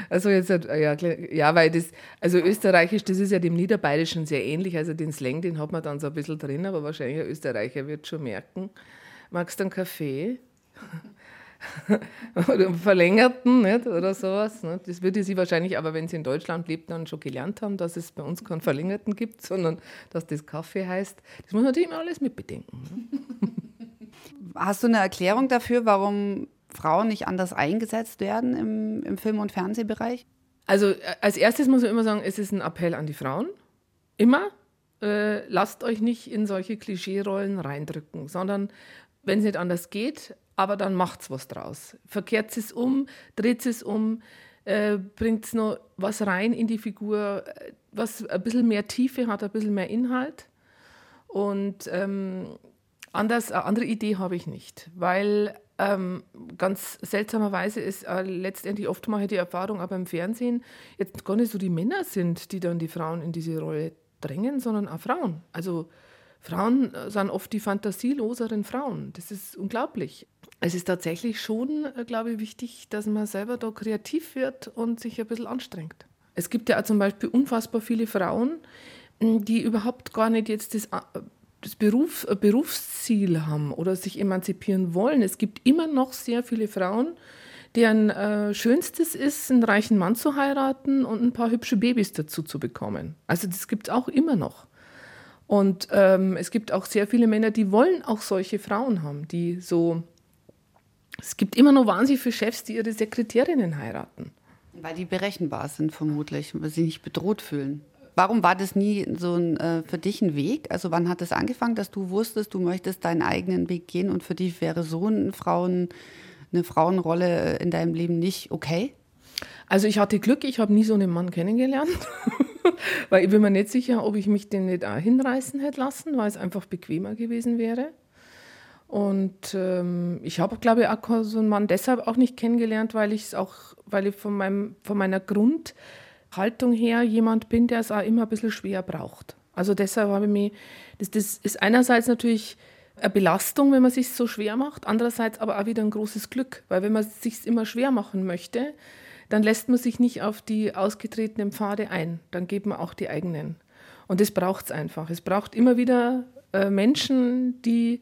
Also jetzt, ja, ja, weil das, also Österreichisch, das ist ja dem Niederbayerischen sehr ähnlich, also den Slang, den hat man dann so ein bisschen drin, aber wahrscheinlich ein Österreicher wird schon merken, magst du einen Kaffee? oder einen verlängerten nicht? oder sowas. Nicht? Das würde sie wahrscheinlich, aber wenn sie in Deutschland lebt, dann schon gelernt haben, dass es bei uns keinen verlängerten gibt, sondern dass das Kaffee heißt. Das muss man natürlich immer alles mitbedenken. Ne? Hast du eine Erklärung dafür, warum Frauen nicht anders eingesetzt werden im, im Film- und Fernsehbereich? Also äh, als erstes muss man immer sagen, es ist ein Appell an die Frauen. Immer. Äh, lasst euch nicht in solche Klischeerollen reindrücken, sondern wenn es nicht anders geht, aber dann macht es was draus. Verkehrt es um, dreht es um, äh, bringt es noch was rein in die Figur, äh, was ein bisschen mehr Tiefe hat, ein bisschen mehr Inhalt. Und ähm, anders, eine andere Idee habe ich nicht, weil ähm, ganz seltsamerweise ist äh, letztendlich oft mache ich die Erfahrung, aber im Fernsehen jetzt gar nicht so die Männer sind, die dann die Frauen in diese Rolle drängen, sondern auch Frauen. Also Frauen äh, sind oft die fantasieloseren Frauen. Das ist unglaublich. Es ist tatsächlich schon, äh, glaube ich, wichtig, dass man selber da kreativ wird und sich ein bisschen anstrengt. Es gibt ja auch zum Beispiel unfassbar viele Frauen, die überhaupt gar nicht jetzt das, äh, das Beruf, Berufsziel haben oder sich emanzipieren wollen. Es gibt immer noch sehr viele Frauen, deren äh, Schönstes ist, einen reichen Mann zu heiraten und ein paar hübsche Babys dazu zu bekommen. Also das gibt es auch immer noch. Und ähm, es gibt auch sehr viele Männer, die wollen auch solche Frauen haben, die so. Es gibt immer noch wahnsinnig viele Chefs, die ihre Sekretärinnen heiraten. Weil die berechenbar sind, vermutlich, weil sie nicht bedroht fühlen. Warum war das nie so ein, äh, für dich ein Weg? Also wann hat es das angefangen, dass du wusstest, du möchtest deinen eigenen Weg gehen und für dich wäre so ein Frauen eine Frauenrolle in deinem Leben nicht okay? Also ich hatte Glück, ich habe nie so einen Mann kennengelernt, weil ich bin mir nicht sicher, ob ich mich den nicht auch hinreißen hätte lassen, weil es einfach bequemer gewesen wäre. Und ähm, ich habe, glaube ich, auch so einen Mann deshalb auch nicht kennengelernt, weil ich es auch, weil ich von, meinem, von meiner Grundhaltung her jemand bin, der es auch immer ein bisschen schwer braucht. Also deshalb habe ich mich, das, das ist einerseits natürlich eine Belastung, wenn man sich so schwer macht, andererseits aber auch wieder ein großes Glück, weil wenn man sich immer schwer machen möchte, dann lässt man sich nicht auf die ausgetretenen Pfade ein, dann geht man auch die eigenen. Und das braucht es einfach. Es braucht immer wieder äh, Menschen, die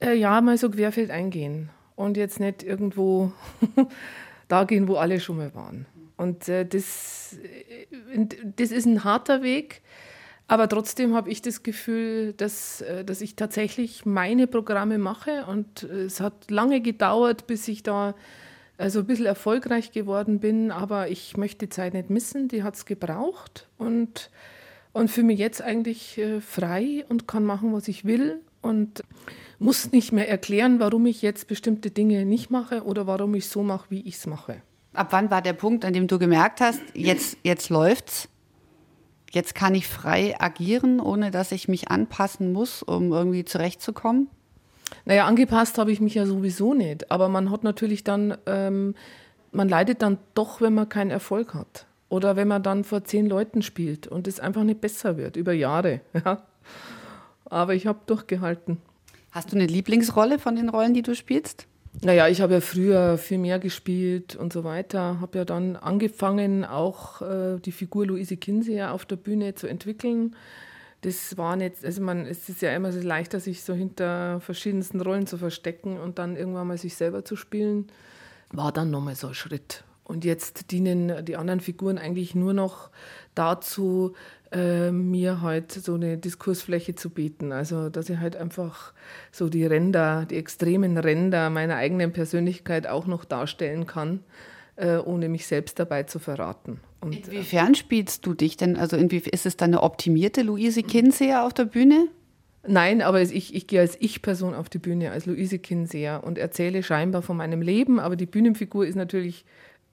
äh, ja mal so querfeld eingehen und jetzt nicht irgendwo da gehen, wo alle schon mal waren. Und äh, das, äh, das ist ein harter Weg, aber trotzdem habe ich das Gefühl, dass, äh, dass ich tatsächlich meine Programme mache und äh, es hat lange gedauert, bis ich da also ein bisschen erfolgreich geworden bin, aber ich möchte die Zeit nicht missen, die hat es gebraucht und, und fühle mich jetzt eigentlich frei und kann machen, was ich will und muss nicht mehr erklären, warum ich jetzt bestimmte Dinge nicht mache oder warum ich so mache, wie ich es mache. Ab wann war der Punkt, an dem du gemerkt hast, jetzt, jetzt läuft's? Jetzt kann ich frei agieren, ohne dass ich mich anpassen muss, um irgendwie zurechtzukommen? Naja, angepasst habe ich mich ja sowieso nicht. Aber man hat natürlich dann, ähm, man leidet dann doch, wenn man keinen Erfolg hat. Oder wenn man dann vor zehn Leuten spielt und es einfach nicht besser wird, über Jahre. Ja. Aber ich habe durchgehalten. Hast du eine Lieblingsrolle von den Rollen, die du spielst? Naja, ich habe ja früher viel mehr gespielt und so weiter. Habe ja dann angefangen, auch äh, die Figur Luise Kinseher auf der Bühne zu entwickeln. Das war nicht, also man, es ist ja immer so leichter, sich so hinter verschiedensten Rollen zu verstecken und dann irgendwann mal sich selber zu spielen. War dann nochmal so ein Schritt. Und jetzt dienen die anderen Figuren eigentlich nur noch dazu, äh, mir halt so eine Diskursfläche zu bieten. Also, dass ich halt einfach so die Ränder, die extremen Ränder meiner eigenen Persönlichkeit auch noch darstellen kann, äh, ohne mich selbst dabei zu verraten. Und, äh, Inwiefern spielst du dich denn? Also, ist es dann eine optimierte Luise Kinseher auf der Bühne? Nein, aber ich, ich gehe als Ich-Person auf die Bühne, als Luise Kinseher und erzähle scheinbar von meinem Leben, aber die Bühnenfigur ist natürlich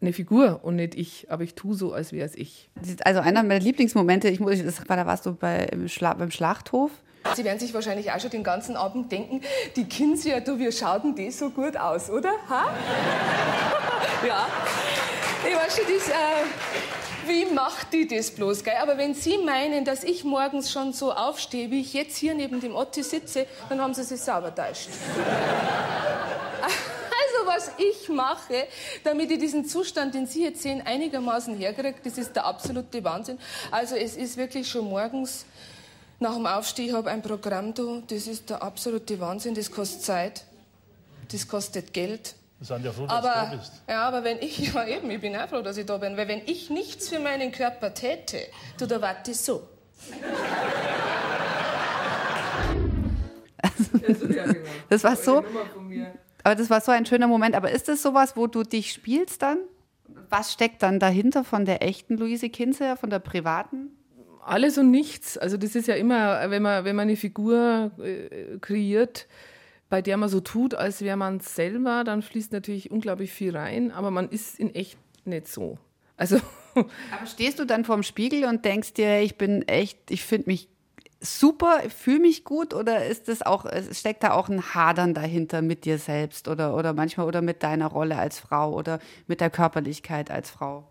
eine Figur und nicht ich, aber ich tue so, als wäre es ich. Also einer meiner Lieblingsmomente, ich muss, das war, da warst du bei, Schla beim Schlachthof. Sie werden sich wahrscheinlich auch schon den ganzen Abend denken, die Kinsey, du, wir schauten die so gut aus, oder? Ha? ja. Ich weiß schon, das, äh, wie macht die das bloß, gell? Aber wenn Sie meinen, dass ich morgens schon so aufstehe, wie ich jetzt hier neben dem Otti sitze, dann haben Sie sich sauber täuscht was ich mache, damit ich diesen Zustand, den Sie jetzt sehen, einigermaßen herkriege, das ist der absolute Wahnsinn. Also es ist wirklich schon morgens nach dem Aufstehen, ich habe ein Programm da, das ist der absolute Wahnsinn, das kostet Zeit, das kostet Geld. Sind ja froh, dass aber, du da bist. Ja, aber wenn ich, ja eben, ich bin auch froh, dass ich da bin, weil wenn ich nichts für meinen Körper täte, du, da warte ich so. das war so. Aber das war so ein schöner Moment. Aber ist das sowas, wo du dich spielst dann? Was steckt dann dahinter von der echten Luise Kinzer, von der privaten? Alles und nichts. Also das ist ja immer, wenn man, wenn man eine Figur äh, kreiert, bei der man so tut, als wäre man selber, dann fließt natürlich unglaublich viel rein, aber man ist in echt nicht so. Also aber stehst du dann vorm Spiegel und denkst dir, ich bin echt, ich finde mich super, fühle mich gut oder ist das auch, steckt da auch ein Hadern dahinter mit dir selbst oder, oder manchmal oder mit deiner Rolle als Frau oder mit der Körperlichkeit als Frau?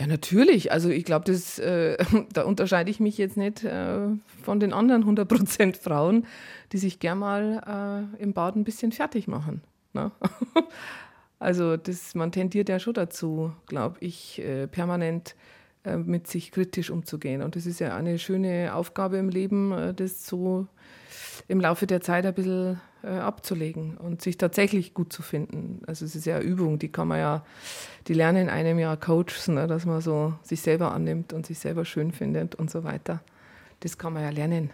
Ja, natürlich. Also ich glaube, äh, da unterscheide ich mich jetzt nicht äh, von den anderen 100% Frauen, die sich gern mal äh, im Bad ein bisschen fertig machen. Ne? also das, man tendiert ja schon dazu, glaube ich, äh, permanent äh, mit sich kritisch umzugehen. Und das ist ja eine schöne Aufgabe im Leben, äh, das so im Laufe der Zeit ein bisschen abzulegen und sich tatsächlich gut zu finden. Also es ist ja Übung, die kann man ja, die lernen einem ja Coaches, ne, dass man so sich selber annimmt und sich selber schön findet und so weiter. Das kann man ja lernen.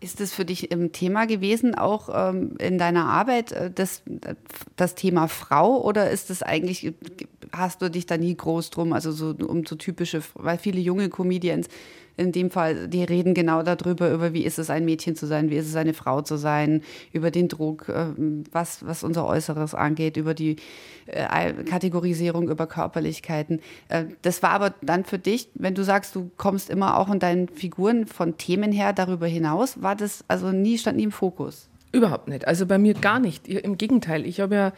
Ist das für dich ein Thema gewesen, auch ähm, in deiner Arbeit, äh, das, das Thema Frau? Oder ist das eigentlich, hast du dich da nie groß drum, also so um so typische, weil viele junge Comedians in dem Fall, die reden genau darüber, über wie ist es, ein Mädchen zu sein, wie ist es, eine Frau zu sein, über den Druck, ähm, was, was unser Äußeres angeht, über die äh, Kategorisierung, über Körperlichkeiten. Äh, das war aber dann für dich, wenn du sagst, du kommst immer auch in deinen Figuren von Themen her darüber hinaus, war das also nie, stand nie im Fokus? Überhaupt nicht. Also bei mir gar nicht. Im Gegenteil. Ich habe ja,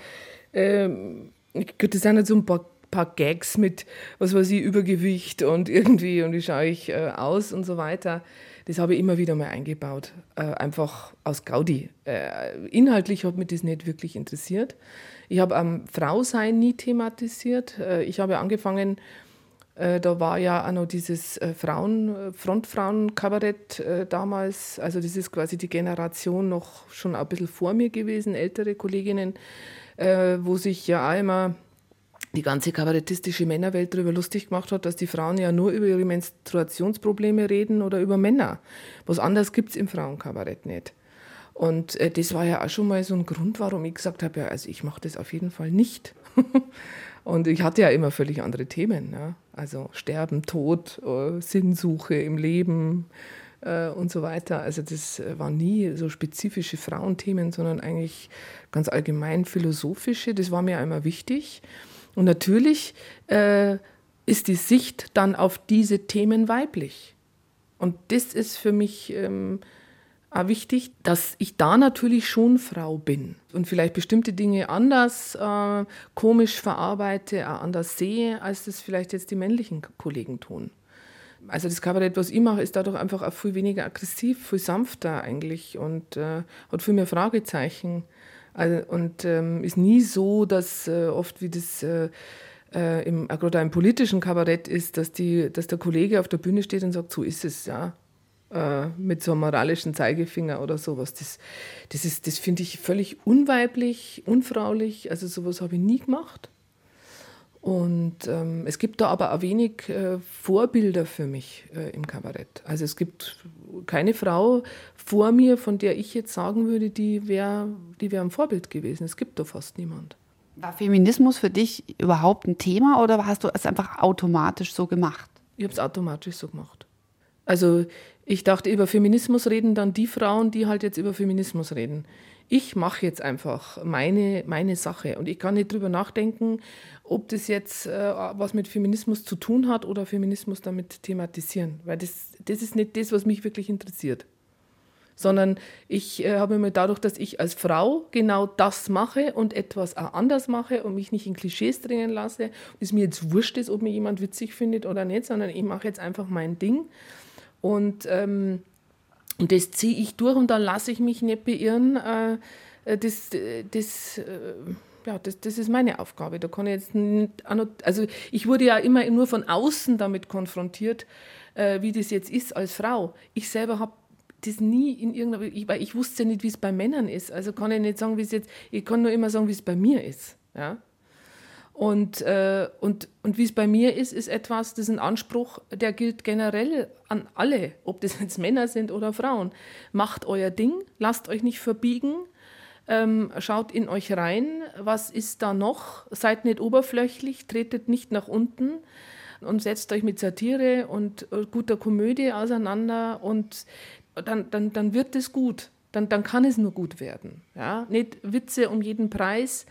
ähm, das sind halt so ein paar paar Gags mit, was weiß ich, Übergewicht und irgendwie und wie schaue ich äh, aus und so weiter. Das habe ich immer wieder mal eingebaut, äh, einfach aus Gaudi. Äh, inhaltlich hat mich das nicht wirklich interessiert. Ich habe am Frausein nie thematisiert. Äh, ich habe angefangen, äh, da war ja auch noch dieses äh, Frauen, Frontfrauen-Kabarett damals. Also das ist quasi die Generation noch schon ein bisschen vor mir gewesen, ältere Kolleginnen, wo sich ja auch immer die ganze kabarettistische Männerwelt darüber lustig gemacht hat, dass die Frauen ja nur über ihre Menstruationsprobleme reden oder über Männer. Was anderes gibt es im Frauenkabarett nicht. Und äh, das war ja auch schon mal so ein Grund, warum ich gesagt habe, ja, also ich mache das auf jeden Fall nicht. und ich hatte ja immer völlig andere Themen. Ja? Also Sterben, Tod, äh, Sinnsuche im Leben äh, und so weiter. Also das äh, waren nie so spezifische Frauenthemen, sondern eigentlich ganz allgemein philosophische. Das war mir einmal wichtig. Und natürlich äh, ist die Sicht dann auf diese Themen weiblich. Und das ist für mich ähm, auch wichtig, dass ich da natürlich schon Frau bin und vielleicht bestimmte Dinge anders äh, komisch verarbeite, auch anders sehe, als das vielleicht jetzt die männlichen Kollegen tun. Also das Kabarett, was ich mache, ist dadurch einfach auch viel weniger aggressiv, viel sanfter eigentlich und äh, hat viel mehr Fragezeichen. Also, und ähm, ist nie so, dass äh, oft wie das äh, äh im, gerade im politischen Kabarett ist, dass, die, dass der Kollege auf der Bühne steht und sagt, so ist es, ja. Äh, mit so einem moralischen Zeigefinger oder sowas. Das, das, das finde ich völlig unweiblich, unfraulich. Also sowas habe ich nie gemacht. Und ähm, es gibt da aber auch wenig äh, Vorbilder für mich äh, im Kabarett. Also es gibt keine Frau vor mir, von der ich jetzt sagen würde, die wäre die wär ein Vorbild gewesen. Es gibt da fast niemand. War Feminismus für dich überhaupt ein Thema oder hast du es einfach automatisch so gemacht? Ich habe es automatisch so gemacht. Also ich dachte, über Feminismus reden dann die Frauen, die halt jetzt über Feminismus reden ich mache jetzt einfach meine, meine Sache und ich kann nicht drüber nachdenken, ob das jetzt äh, was mit Feminismus zu tun hat oder Feminismus damit thematisieren, weil das, das ist nicht das, was mich wirklich interessiert. Sondern ich äh, habe mir dadurch, dass ich als Frau genau das mache und etwas auch anders mache und mich nicht in Klischees drängen lasse, ist mir jetzt wurscht ist, ob mir jemand witzig findet oder nicht, sondern ich mache jetzt einfach mein Ding. Und ähm, und das ziehe ich durch und da lasse ich mich nicht beirren. Äh, äh, das, das, äh, ja, das, das ist meine Aufgabe. Da kann ich jetzt nicht, also ich wurde ja immer nur von außen damit konfrontiert, wie das jetzt ist als Frau. Ich selber habe das nie in irgendeiner, ich, weil ich wusste ja nicht, wie es bei Männern ist. Also kann ich nicht sagen, wie es jetzt, ich kann nur immer sagen, wie es bei mir ist. Ja? Und, äh, und, und wie es bei mir ist, ist etwas, das ist ein Anspruch, der gilt generell an alle, ob das jetzt Männer sind oder Frauen. Macht euer Ding, lasst euch nicht verbiegen, ähm, schaut in euch rein, was ist da noch, seid nicht oberflächlich, tretet nicht nach unten und setzt euch mit Satire und äh, guter Komödie auseinander und dann, dann, dann wird es gut, dann, dann kann es nur gut werden. Ja? Nicht Witze um jeden Preis,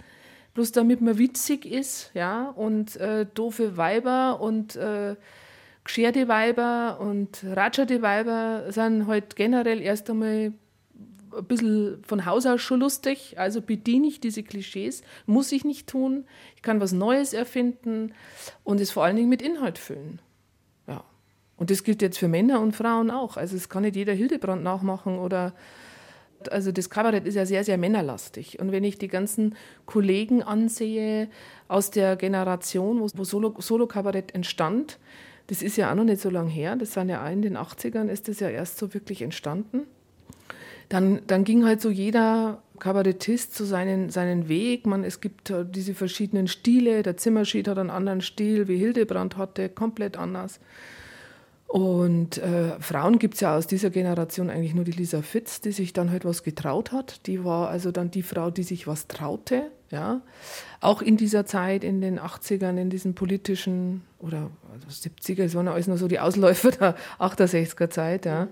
bloß damit man witzig ist, ja, und äh, doofe Weiber und äh, gescherte Weiber und ratscherte Weiber sind halt generell erst einmal ein bisschen von Haus aus schon lustig, also bediene ich diese Klischees, muss ich nicht tun, ich kann was Neues erfinden und es vor allen Dingen mit Inhalt füllen. Ja. Und das gilt jetzt für Männer und Frauen auch. Also es kann nicht jeder Hildebrand nachmachen oder also das Kabarett ist ja sehr, sehr männerlastig. Und wenn ich die ganzen Kollegen ansehe aus der Generation, wo, Solo-Kabarett Solo entstand, das ist ja auch noch nicht so lange her, das waren ja in den 80ern, ist das ja erst so wirklich entstanden. Dann, dann ging halt so jeder Kabarettist so seinen, seinen Weg. Man, es gibt diese verschiedenen Stile. Der Zimmerschied hat einen anderen Stil, wie Hildebrand hatte, komplett anders. Und äh, Frauen gibt es ja aus dieser Generation eigentlich nur die Lisa Fitz, die sich dann halt was getraut hat. Die war also dann die Frau, die sich was traute. Ja? Auch in dieser Zeit, in den 80ern, in diesen politischen oder also 70er, es waren alles nur so die Ausläufer der 68er Zeit. Ja?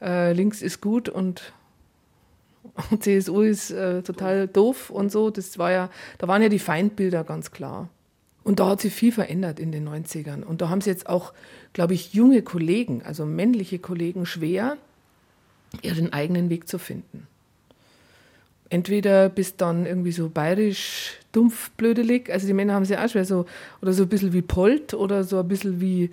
Äh, links ist gut und CSU ist äh, total doof und so. Das war ja, da waren ja die Feindbilder ganz klar. Und da hat sich viel verändert in den 90ern. Und da haben sie jetzt auch, glaube ich, junge Kollegen, also männliche Kollegen, schwer, ihren eigenen Weg zu finden. Entweder bist dann irgendwie so bayerisch, dumpf, blödelig, also die Männer haben sie auch schwer, so, oder so ein bisschen wie Polt oder so ein bisschen wie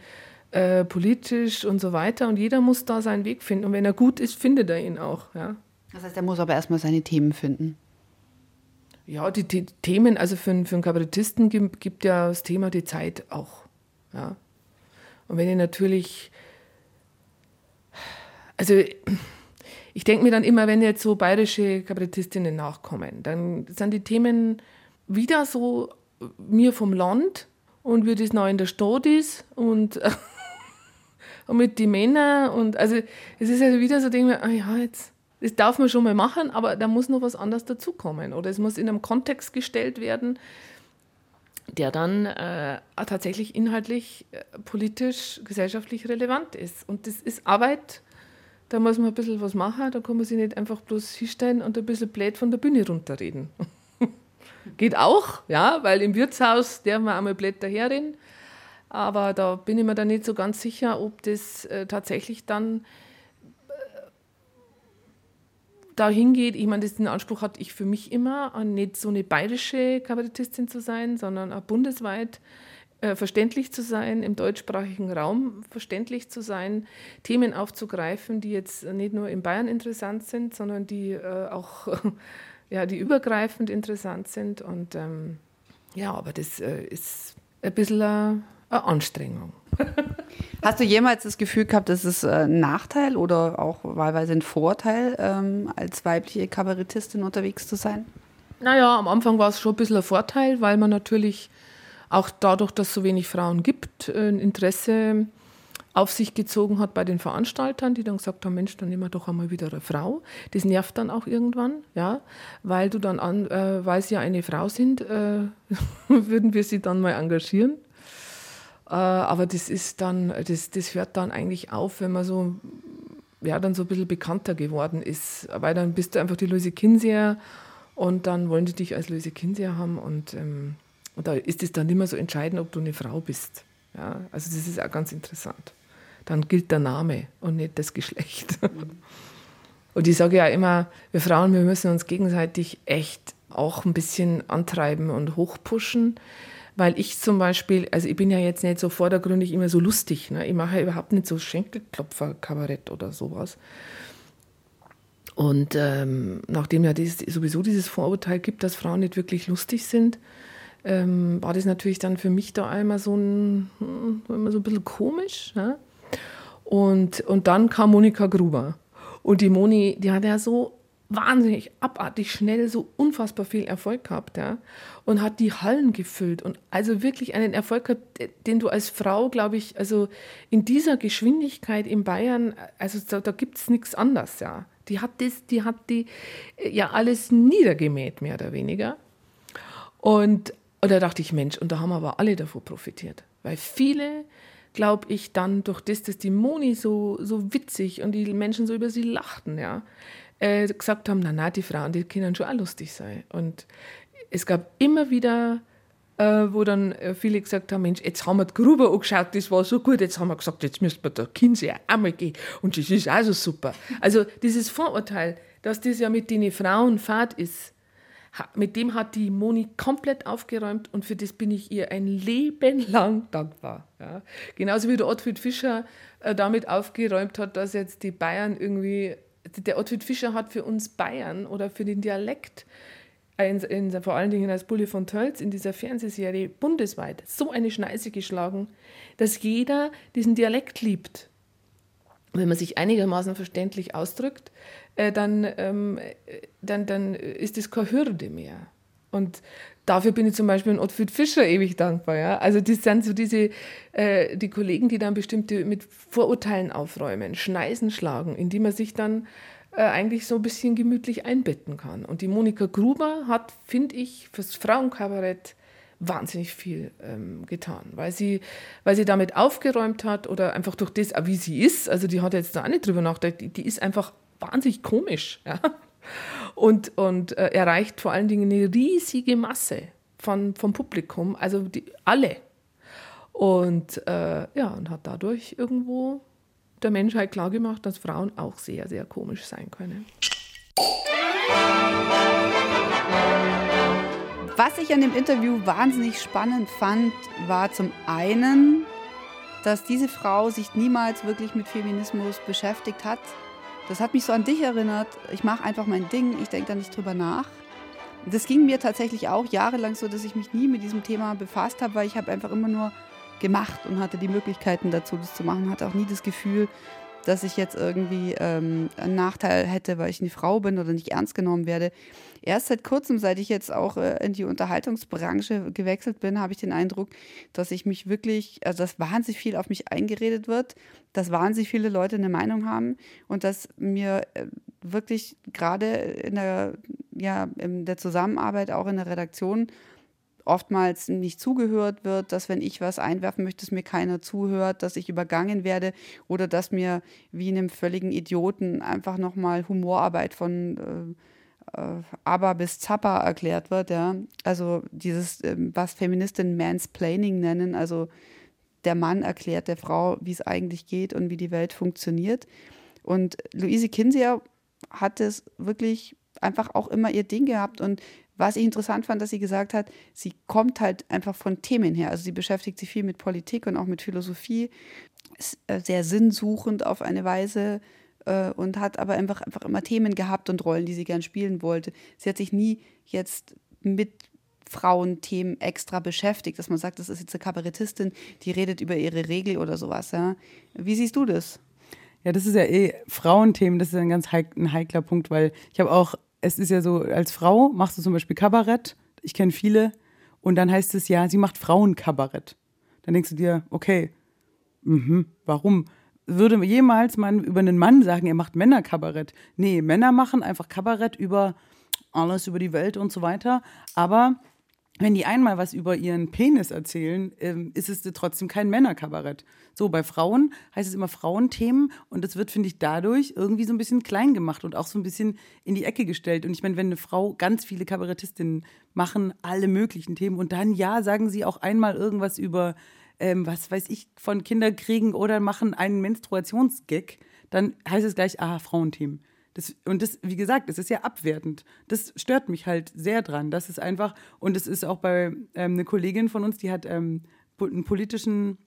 äh, politisch und so weiter. Und jeder muss da seinen Weg finden. Und wenn er gut ist, findet er ihn auch. Ja. Das heißt, er muss aber erstmal seine Themen finden. Ja, die, die Themen, also für, für einen Kabarettisten gibt, gibt ja das Thema die Zeit auch. Ja. Und wenn ich natürlich, also ich denke mir dann immer, wenn jetzt so bayerische Kabarettistinnen nachkommen, dann sind die Themen wieder so mir vom Land und wie das noch in der Stadt ist und, und mit den Männern und also es ist also wieder so, denke ich mir, ja, jetzt das darf man schon mal machen, aber da muss noch was anderes dazukommen. Oder es muss in einem Kontext gestellt werden, der dann äh, tatsächlich inhaltlich, äh, politisch, gesellschaftlich relevant ist. Und das ist Arbeit, da muss man ein bisschen was machen, da kann man sich nicht einfach bloß hinstellen und ein bisschen blöd von der Bühne runterreden. Geht auch, ja, weil im Wirtshaus darf man einmal blöd daherreden. Aber da bin ich mir dann nicht so ganz sicher, ob das äh, tatsächlich dann dahin geht, ich meine, den Anspruch hatte ich für mich immer, nicht so eine bayerische Kabarettistin zu sein, sondern auch bundesweit äh, verständlich zu sein, im deutschsprachigen Raum verständlich zu sein, Themen aufzugreifen, die jetzt nicht nur in Bayern interessant sind, sondern die äh, auch ja, die übergreifend interessant sind. Und ähm, ja, aber das äh, ist ein bisschen eine, eine Anstrengung. Hast du jemals das Gefühl gehabt, dass es äh, ein Nachteil oder auch wahlweise ein Vorteil, ähm, als weibliche Kabarettistin unterwegs zu sein? Naja, am Anfang war es schon ein bisschen ein Vorteil, weil man natürlich auch dadurch, dass es so wenig Frauen gibt, äh, ein Interesse auf sich gezogen hat bei den Veranstaltern, die dann gesagt haben, Mensch, dann nehmen wir doch einmal wieder eine Frau. Das nervt dann auch irgendwann, ja, weil du dann an, äh, weil sie ja eine Frau sind, äh, würden wir sie dann mal engagieren. Äh, aber das ist dann, das, das hört dann eigentlich auf, wenn man so, ja, dann so ein bisschen bekannter geworden ist. Weil dann bist du einfach die Luise Kinseer und dann wollen die dich als Luise Kinseer haben und, ähm, und da ist es dann immer so entscheidend, ob du eine Frau bist. Ja, also das ist auch ganz interessant. Dann gilt der Name und nicht das Geschlecht. Und ich sage ja immer, wir Frauen, wir müssen uns gegenseitig echt auch ein bisschen antreiben und hochpushen weil ich zum Beispiel, also ich bin ja jetzt nicht so vordergründig immer so lustig, ne? ich mache ja überhaupt nicht so Schenkelklopfer-Kabarett oder sowas. Und ähm, nachdem ja dieses, sowieso dieses Vorurteil gibt, dass Frauen nicht wirklich lustig sind, ähm, war das natürlich dann für mich da einmal so ein, hm, immer so ein bisschen komisch. Ne? Und, und dann kam Monika Gruber. Und die Moni, die hat ja so wahnsinnig abartig schnell so unfassbar viel Erfolg gehabt, ja, und hat die Hallen gefüllt und also wirklich einen Erfolg gehabt, den du als Frau, glaube ich, also in dieser Geschwindigkeit in Bayern, also da, da gibt es nichts anderes, ja. Die hat das, die hat die ja alles niedergemäht, mehr oder weniger. Und, und da dachte ich, Mensch, und da haben aber alle davon profitiert, weil viele glaube ich, dann durch das, dass die Moni so, so witzig und die Menschen so über sie lachten, ja, äh, gesagt haben, na, na, die Frauen, die können schon auch lustig sein. Und es gab immer wieder, äh, wo dann äh, viele gesagt haben, Mensch, jetzt haben wir die Grube angeschaut, das war so gut, jetzt haben wir gesagt, jetzt müssen wir der Kinsey auch mal gehen und das ist auch so super. Also dieses Vorurteil, dass das ja mit den Frauen Fahrt ist, mit dem hat die Moni komplett aufgeräumt und für das bin ich ihr ein Leben lang dankbar. Ja. Genauso wie der Ottfried Fischer äh, damit aufgeräumt hat, dass jetzt die Bayern irgendwie der Ottfried Fischer hat für uns Bayern oder für den Dialekt, in, in, vor allen Dingen als Bulli von Tölz in dieser Fernsehserie bundesweit so eine Schneise geschlagen, dass jeder diesen Dialekt liebt. Wenn man sich einigermaßen verständlich ausdrückt, äh, dann, ähm, dann, dann ist es keine Hürde mehr. Und dafür bin ich zum Beispiel in Ottfried Fischer ewig dankbar. Ja? Also das sind so diese, äh, die Kollegen, die dann bestimmte mit Vorurteilen aufräumen, Schneisen schlagen, in die man sich dann äh, eigentlich so ein bisschen gemütlich einbetten kann. Und die Monika Gruber hat, finde ich, fürs Frauenkabarett wahnsinnig viel ähm, getan, weil sie, weil sie damit aufgeräumt hat oder einfach durch das, wie sie ist, also die hat jetzt da auch nicht drüber nachgedacht, die, die ist einfach wahnsinnig komisch ja? Und, und äh, erreicht vor allen Dingen eine riesige Masse von, vom Publikum, also die, alle. Und äh, ja, und hat dadurch irgendwo der Menschheit klargemacht, dass Frauen auch sehr, sehr komisch sein können. Was ich an dem Interview wahnsinnig spannend fand, war zum einen, dass diese Frau sich niemals wirklich mit Feminismus beschäftigt hat. Das hat mich so an dich erinnert. Ich mache einfach mein Ding, ich denke da nicht drüber nach. Das ging mir tatsächlich auch jahrelang so, dass ich mich nie mit diesem Thema befasst habe, weil ich habe einfach immer nur gemacht und hatte die Möglichkeiten dazu, das zu machen. Hatte auch nie das Gefühl, dass ich jetzt irgendwie ähm, einen Nachteil hätte, weil ich eine Frau bin oder nicht ernst genommen werde. Erst seit kurzem, seit ich jetzt auch äh, in die Unterhaltungsbranche gewechselt bin, habe ich den Eindruck, dass ich mich wirklich, also dass wahnsinnig viel auf mich eingeredet wird, dass wahnsinnig viele Leute eine Meinung haben und dass mir äh, wirklich gerade in der, ja, in der Zusammenarbeit, auch in der Redaktion, oftmals nicht zugehört wird, dass wenn ich was einwerfen möchte, dass mir keiner zuhört, dass ich übergangen werde oder dass mir wie einem völligen Idioten einfach nochmal Humorarbeit von äh, Aber bis Zappa erklärt wird. Ja? Also dieses, äh, was Feministinnen Mansplaining nennen, also der Mann erklärt der Frau, wie es eigentlich geht und wie die Welt funktioniert. Und Luise Kinseer hat es wirklich einfach auch immer ihr Ding gehabt und was ich interessant fand, dass sie gesagt hat, sie kommt halt einfach von Themen her. Also sie beschäftigt sich viel mit Politik und auch mit Philosophie, ist äh, sehr sinnsuchend auf eine Weise äh, und hat aber einfach, einfach immer Themen gehabt und Rollen, die sie gern spielen wollte. Sie hat sich nie jetzt mit Frauenthemen extra beschäftigt, dass man sagt, das ist jetzt eine Kabarettistin, die redet über ihre Regel oder sowas. Ja. Wie siehst du das? Ja, das ist ja eh Frauenthemen, das ist ein ganz heik ein heikler Punkt, weil ich habe auch es ist ja so, als Frau machst du zum Beispiel Kabarett, ich kenne viele, und dann heißt es ja, sie macht Frauenkabarett. Dann denkst du dir, okay, mh, warum? Würde jemals man über einen Mann sagen, er macht Männerkabarett? Nee, Männer machen einfach Kabarett über alles, über die Welt und so weiter. Aber wenn die einmal was über ihren Penis erzählen, ähm, ist es trotzdem kein Männerkabarett. So, bei Frauen heißt es immer Frauenthemen und das wird, finde ich, dadurch irgendwie so ein bisschen klein gemacht und auch so ein bisschen in die Ecke gestellt. Und ich meine, wenn eine Frau, ganz viele Kabarettistinnen machen alle möglichen Themen und dann, ja, sagen sie auch einmal irgendwas über, ähm, was weiß ich, von Kinderkriegen oder machen einen Menstruationsgag, dann heißt es gleich, ah, Frauenthemen. Das, und das, wie gesagt, es ist ja abwertend. Das stört mich halt sehr dran. Das ist einfach, und es ist auch bei ähm, eine Kollegin von uns, die hat ähm, einen politischen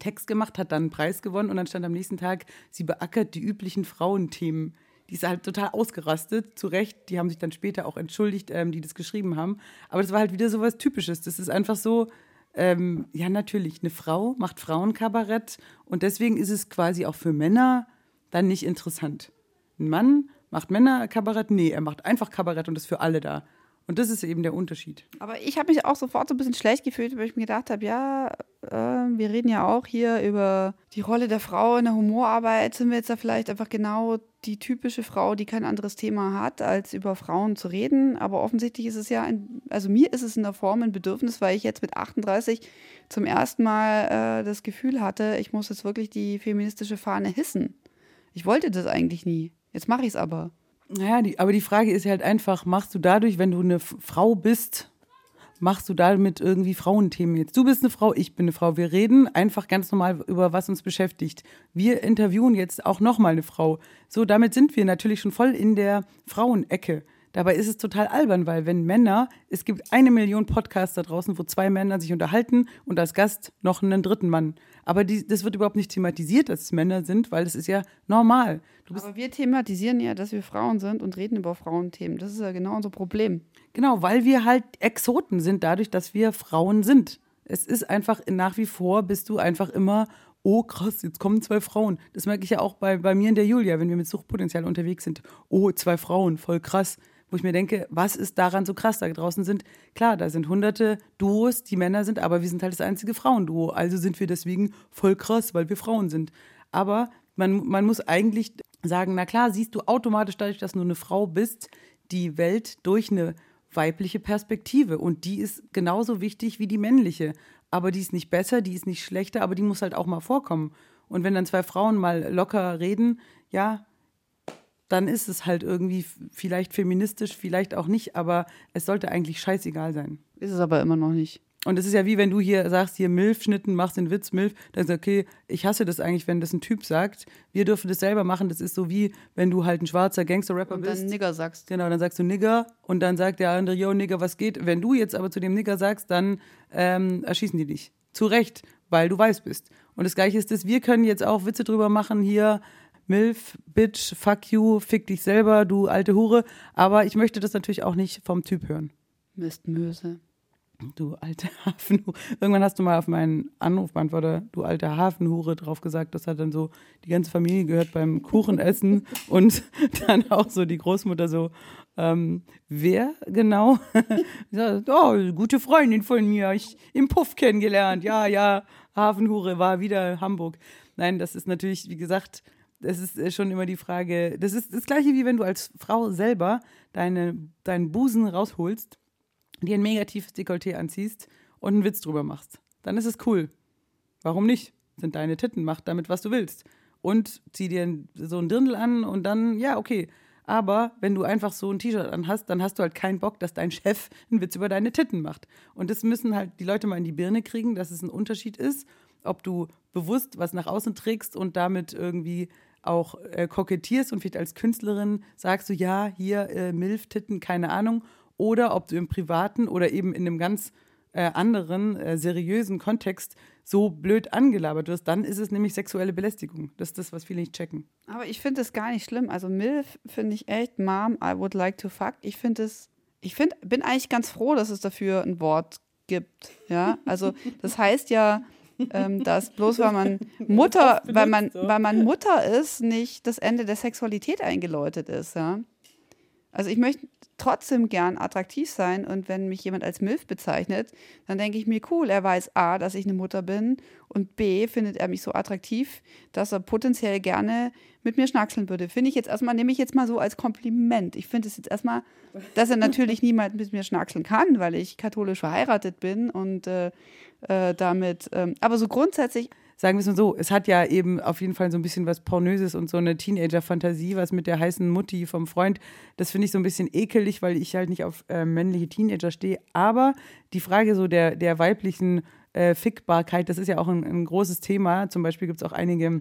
Text gemacht, hat dann einen Preis gewonnen und dann stand am nächsten Tag, sie beackert die üblichen Frauenthemen. Die ist halt total ausgerastet, zu Recht. Die haben sich dann später auch entschuldigt, ähm, die das geschrieben haben. Aber das war halt wieder so was Typisches. Das ist einfach so, ähm, ja, natürlich, eine Frau macht Frauenkabarett und deswegen ist es quasi auch für Männer dann nicht interessant. Ein Mann macht Männerkabarett? Nee, er macht einfach Kabarett und ist für alle da. Und das ist eben der Unterschied. Aber ich habe mich auch sofort so ein bisschen schlecht gefühlt, weil ich mir gedacht habe, ja, äh, wir reden ja auch hier über die Rolle der Frau in der Humorarbeit. Sind wir jetzt da vielleicht einfach genau die typische Frau, die kein anderes Thema hat, als über Frauen zu reden? Aber offensichtlich ist es ja, ein, also mir ist es in der Form ein Bedürfnis, weil ich jetzt mit 38 zum ersten Mal äh, das Gefühl hatte, ich muss jetzt wirklich die feministische Fahne hissen. Ich wollte das eigentlich nie. Jetzt mache ich es aber. Naja, die, aber die Frage ist halt einfach, machst du dadurch, wenn du eine Frau bist, machst du damit irgendwie Frauenthemen jetzt? Du bist eine Frau, ich bin eine Frau. Wir reden einfach ganz normal über was uns beschäftigt. Wir interviewen jetzt auch nochmal eine Frau. So, damit sind wir natürlich schon voll in der Frauenecke. Dabei ist es total albern, weil wenn Männer, es gibt eine Million Podcasts da draußen, wo zwei Männer sich unterhalten und als Gast noch einen dritten Mann. Aber die, das wird überhaupt nicht thematisiert, dass es Männer sind, weil das ist ja normal. Aber wir thematisieren ja, dass wir Frauen sind und reden über Frauenthemen. Das ist ja genau unser Problem. Genau, weil wir halt Exoten sind, dadurch, dass wir Frauen sind. Es ist einfach nach wie vor, bist du einfach immer oh krass, jetzt kommen zwei Frauen. Das merke ich ja auch bei, bei mir und der Julia, wenn wir mit Suchtpotenzial unterwegs sind. Oh, zwei Frauen, voll krass wo ich mir denke, was ist daran so krass? Da draußen sind, klar, da sind hunderte Duos, die Männer sind, aber wir sind halt das einzige Frauenduo. Also sind wir deswegen voll krass, weil wir Frauen sind. Aber man, man muss eigentlich sagen, na klar, siehst du automatisch dadurch, dass du eine Frau bist, die Welt durch eine weibliche Perspektive. Und die ist genauso wichtig wie die männliche. Aber die ist nicht besser, die ist nicht schlechter, aber die muss halt auch mal vorkommen. Und wenn dann zwei Frauen mal locker reden, ja, dann ist es halt irgendwie vielleicht feministisch, vielleicht auch nicht, aber es sollte eigentlich scheißegal sein. Ist es aber immer noch nicht. Und es ist ja wie wenn du hier sagst, hier Milf-Schnitten, machst den Witz, Milf, dann sagst du, okay, ich hasse das eigentlich, wenn das ein Typ sagt. Wir dürfen das selber machen. Das ist so wie, wenn du halt ein schwarzer Gangster-Rapper bist. Und dann Nigger sagst. Genau, dann sagst du Nigger und dann sagt der andere, yo, Nigger, was geht? Wenn du jetzt aber zu dem Nigger sagst, dann ähm, erschießen die dich. Zu Recht, weil du weiß bist. Und das Gleiche ist das, wir können jetzt auch Witze drüber machen, hier, Milf, Bitch, fuck you, fick dich selber, du alte Hure. Aber ich möchte das natürlich auch nicht vom Typ hören. Mistmöse. Du alte Hafenhure. Irgendwann hast du mal auf meinen Anrufbeantworter, du alte Hafenhure, drauf gesagt. Das hat dann so die ganze Familie gehört beim Kuchenessen und dann auch so die Großmutter so, ähm, wer genau? oh, gute Freundin von mir, ich im Puff kennengelernt. Ja, ja, Hafenhure war wieder Hamburg. Nein, das ist natürlich, wie gesagt, das ist schon immer die Frage, das ist das gleiche wie wenn du als Frau selber deine, deinen Busen rausholst dir ein negatives Dekolleté anziehst und einen Witz drüber machst. Dann ist es cool. Warum nicht? Sind deine Titten, mach damit, was du willst. Und zieh dir so ein Dirndl an und dann, ja, okay. Aber wenn du einfach so ein T-Shirt anhast, dann hast du halt keinen Bock, dass dein Chef einen Witz über deine Titten macht. Und das müssen halt die Leute mal in die Birne kriegen, dass es ein Unterschied ist, ob du bewusst was nach außen trägst und damit irgendwie auch äh, kokettierst und vielleicht als Künstlerin sagst du, ja, hier äh, Milf-Titten, keine Ahnung, oder ob du im privaten oder eben in einem ganz äh, anderen, äh, seriösen Kontext so blöd angelabert wirst, dann ist es nämlich sexuelle Belästigung. Das ist das, was viele nicht checken. Aber ich finde es gar nicht schlimm. Also MILF finde ich echt, Mom, I would like to fuck. Ich finde es, ich find, bin eigentlich ganz froh, dass es dafür ein Wort gibt. Ja, also das heißt ja, ähm, dass bloß weil man Mutter, weil man, weil man Mutter ist, nicht das Ende der Sexualität eingeläutet ist, ja. Also ich möchte trotzdem gern attraktiv sein und wenn mich jemand als Milf bezeichnet, dann denke ich mir, cool, er weiß A, dass ich eine Mutter bin und B, findet er mich so attraktiv, dass er potenziell gerne mit mir schnackseln würde. Finde ich jetzt erstmal, nehme ich jetzt mal so als Kompliment. Ich finde es jetzt erstmal, dass er natürlich niemand mit mir schnackseln kann, weil ich katholisch verheiratet bin und äh, äh, damit, äh, aber so grundsätzlich sagen wir es mal so, es hat ja eben auf jeden Fall so ein bisschen was Pornöses und so eine Teenager-Fantasie, was mit der heißen Mutti vom Freund. Das finde ich so ein bisschen ekelig, weil ich halt nicht auf äh, männliche Teenager stehe. Aber die Frage so der, der weiblichen äh, Fickbarkeit, das ist ja auch ein, ein großes Thema. Zum Beispiel gibt es auch einige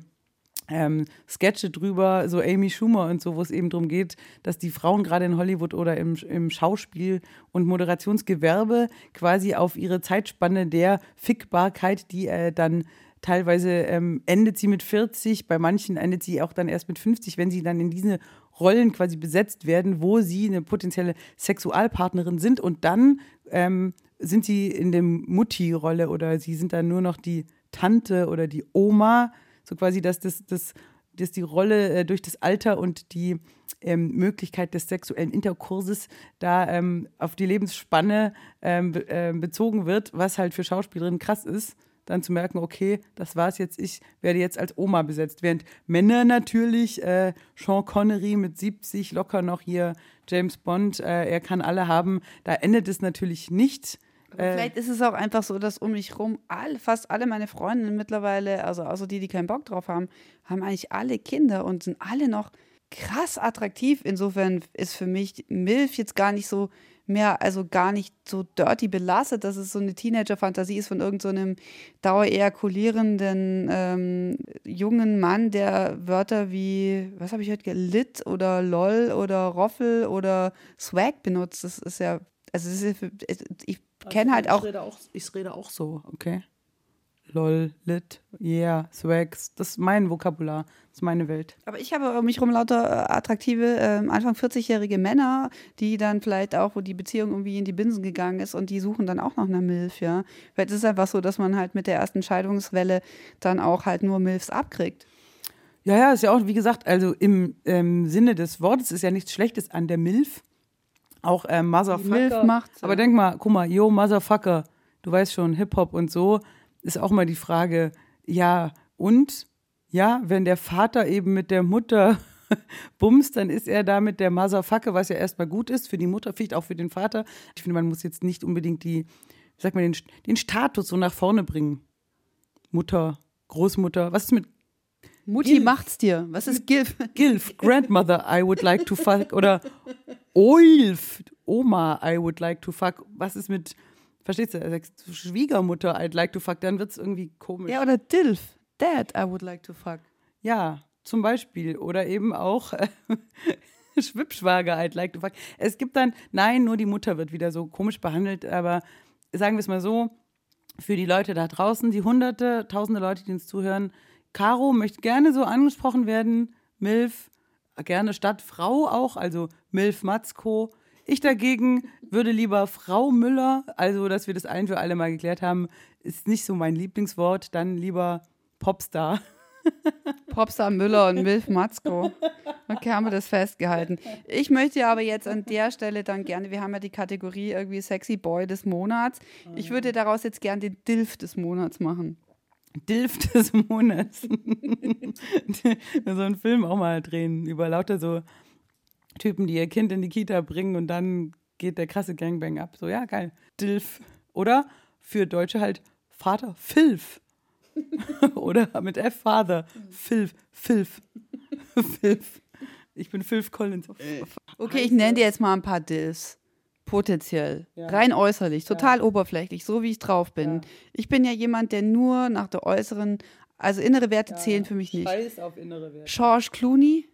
ähm, Sketche drüber, so Amy Schumer und so, wo es eben darum geht, dass die Frauen gerade in Hollywood oder im, im Schauspiel und Moderationsgewerbe quasi auf ihre Zeitspanne der Fickbarkeit, die äh, dann Teilweise ähm, endet sie mit 40, bei manchen endet sie auch dann erst mit 50, wenn sie dann in diese Rollen quasi besetzt werden, wo sie eine potenzielle Sexualpartnerin sind und dann ähm, sind sie in der Mutti-Rolle oder sie sind dann nur noch die Tante oder die Oma, so quasi, dass das, das dass die Rolle äh, durch das Alter und die ähm, Möglichkeit des sexuellen Interkurses da ähm, auf die Lebensspanne ähm, äh, bezogen wird, was halt für Schauspielerinnen krass ist dann zu merken, okay, das war's jetzt, ich werde jetzt als Oma besetzt. Während Männer natürlich, äh, Sean Connery mit 70, locker noch hier James Bond, äh, er kann alle haben, da endet es natürlich nicht. Äh, vielleicht ist es auch einfach so, dass um mich rum all, fast alle meine Freundinnen mittlerweile, also außer die, die keinen Bock drauf haben, haben eigentlich alle Kinder und sind alle noch krass attraktiv. Insofern ist für mich MILF jetzt gar nicht so mehr, also gar nicht so dirty belastet, dass es so eine Teenager-Fantasie ist von irgendeinem so dauerejakulierenden ähm, jungen Mann, der Wörter wie, was habe ich heute, lit oder lol oder roffel oder swag benutzt. Das ist ja, also ist ja für, ich kenne halt auch ich, auch. ich rede auch so, okay lol, lit, yeah, swags. Das ist mein Vokabular, das ist meine Welt. Aber ich habe um mich rum lauter äh, attraktive, äh, Anfang 40-jährige Männer, die dann vielleicht auch, wo die Beziehung irgendwie in die Binsen gegangen ist und die suchen dann auch nach einer Milf, ja. Vielleicht ist es einfach so, dass man halt mit der ersten Scheidungswelle dann auch halt nur Milfs abkriegt. Ja, ja, ist ja auch, wie gesagt, also im ähm, Sinne des Wortes ist ja nichts Schlechtes an der Milf. Auch äh, Motherfucker. Milf macht's, Aber ja. denk mal, guck mal, yo, Motherfucker, du weißt schon, Hip-Hop und so, ist auch mal die Frage, ja, und? Ja, wenn der Vater eben mit der Mutter bumst, dann ist er damit der Motherfucker, was ja erstmal gut ist für die Mutter, vielleicht auch für den Vater. Ich finde, man muss jetzt nicht unbedingt die, wie sagt man, den, den Status so nach vorne bringen. Mutter, Großmutter, was ist mit Mutti macht's dir. Was ist Gilf? Gilf, Grandmother, I would like to fuck. Oder Oilf, Oma, I would like to fuck. Was ist mit, verstehst du, er Schwiegermutter, I'd like to fuck, dann wird es irgendwie komisch. Ja, oder Dilf. Dad, I would like to fuck. Ja, zum Beispiel. Oder eben auch äh, Schwippschwager, I'd like to fuck. Es gibt dann, nein, nur die Mutter wird wieder so komisch behandelt, aber sagen wir es mal so, für die Leute da draußen, die hunderte, tausende Leute, die uns zuhören, Caro möchte gerne so angesprochen werden, Milf, gerne statt Frau auch, also Milf Matzko. Ich dagegen würde lieber Frau Müller, also dass wir das ein für alle mal geklärt haben, ist nicht so mein Lieblingswort, dann lieber Popstar. Popstar Müller und Milf Matzko. Okay, haben wir das festgehalten. Ich möchte aber jetzt an der Stelle dann gerne, wir haben ja die Kategorie irgendwie Sexy Boy des Monats. Ich würde daraus jetzt gerne den Dilf des Monats machen. Dilf des Monats. so einen Film auch mal drehen über lauter so Typen, die ihr Kind in die Kita bringen und dann geht der krasse Gangbang ab. So, ja, geil. Dilf. Oder für Deutsche halt Vater Filf. Oder mit F Father. Filf. Filf. Filf. Ich bin Filf Collins. Okay, ich nenne dir jetzt mal ein paar Dilfs. Potenziell. Rein äußerlich, total oberflächlich, so wie ich drauf bin. Ich bin ja jemand, der nur nach der äußeren, also innere Werte zählen für mich nicht. Scheiß auf innere Werte. George Clooney,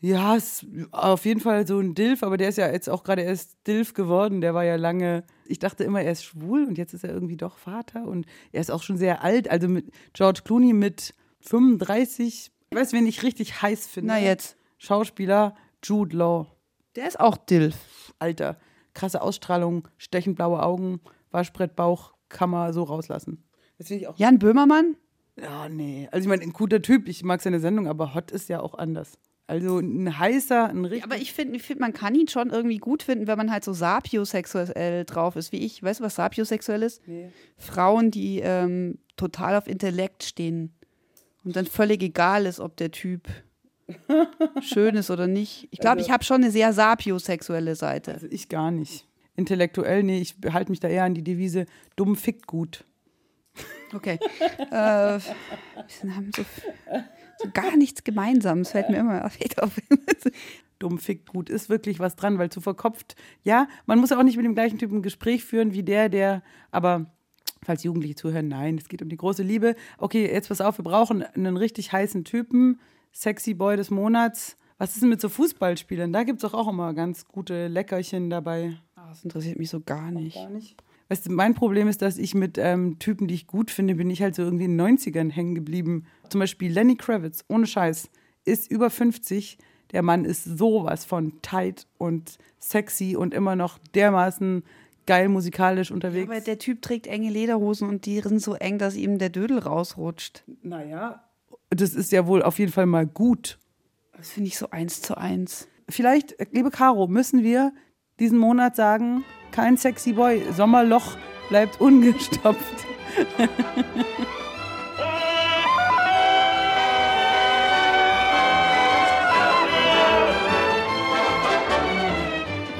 Ja, ist auf jeden Fall so ein Dilf, aber der ist ja jetzt auch gerade erst Dilf geworden. Der war ja lange, ich dachte immer, er ist schwul und jetzt ist er irgendwie doch Vater und er ist auch schon sehr alt. Also mit George Clooney mit 35, ich weiß, wen ich richtig heiß finde. na jetzt. Schauspieler Jude Law. Der ist auch Dilf. Alter, krasse Ausstrahlung, stechend blaue Augen, Waschbrettbauch, kann man so rauslassen. Das finde ich auch. Jan Böhmermann? Ja, nee. Also ich meine, ein guter Typ, ich mag seine Sendung, aber Hot ist ja auch anders. Also ein heißer, ein richtig. Aber ich finde, ich find, man kann ihn schon irgendwie gut finden, wenn man halt so sapiosexuell drauf ist, wie ich. Weißt du, was sapiosexuell ist? Frauen, die ähm, total auf Intellekt stehen und dann völlig egal ist, ob der Typ schön ist oder nicht. Ich glaube, ich habe schon eine sehr sapiosexuelle Seite. Also ich gar nicht. Intellektuell, nee, ich halte mich da eher an die Devise, dumm fickt gut. Okay. äh, wir haben so, so gar nichts Gemeinsames, fällt mir immer auf. Dumm fickt gut ist wirklich was dran, weil zu verkopft, ja, man muss auch nicht mit dem gleichen Typen ein Gespräch führen wie der, der, aber falls Jugendliche zuhören, nein, es geht um die große Liebe. Okay, jetzt pass auf, wir brauchen einen richtig heißen Typen, sexy Boy des Monats. Was ist denn mit so Fußballspielern? Da gibt es doch auch immer ganz gute Leckerchen dabei. Ah, Das interessiert mich so gar nicht. Gar nicht. Weißt du, mein Problem ist, dass ich mit ähm, Typen, die ich gut finde, bin ich halt so irgendwie in den 90ern hängen geblieben. Zum Beispiel Lenny Kravitz, ohne Scheiß, ist über 50. Der Mann ist sowas von tight und sexy und immer noch dermaßen geil musikalisch unterwegs. Aber der Typ trägt enge Lederhosen und die sind so eng, dass ihm der Dödel rausrutscht. naja, das ist ja wohl auf jeden Fall mal gut. Das finde ich so eins zu eins. Vielleicht, liebe Caro, müssen wir diesen Monat sagen, kein sexy Boy, Sommerloch bleibt ungestopft.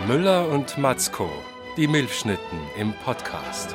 Müller und Matzko, die Milchschnitten im Podcast.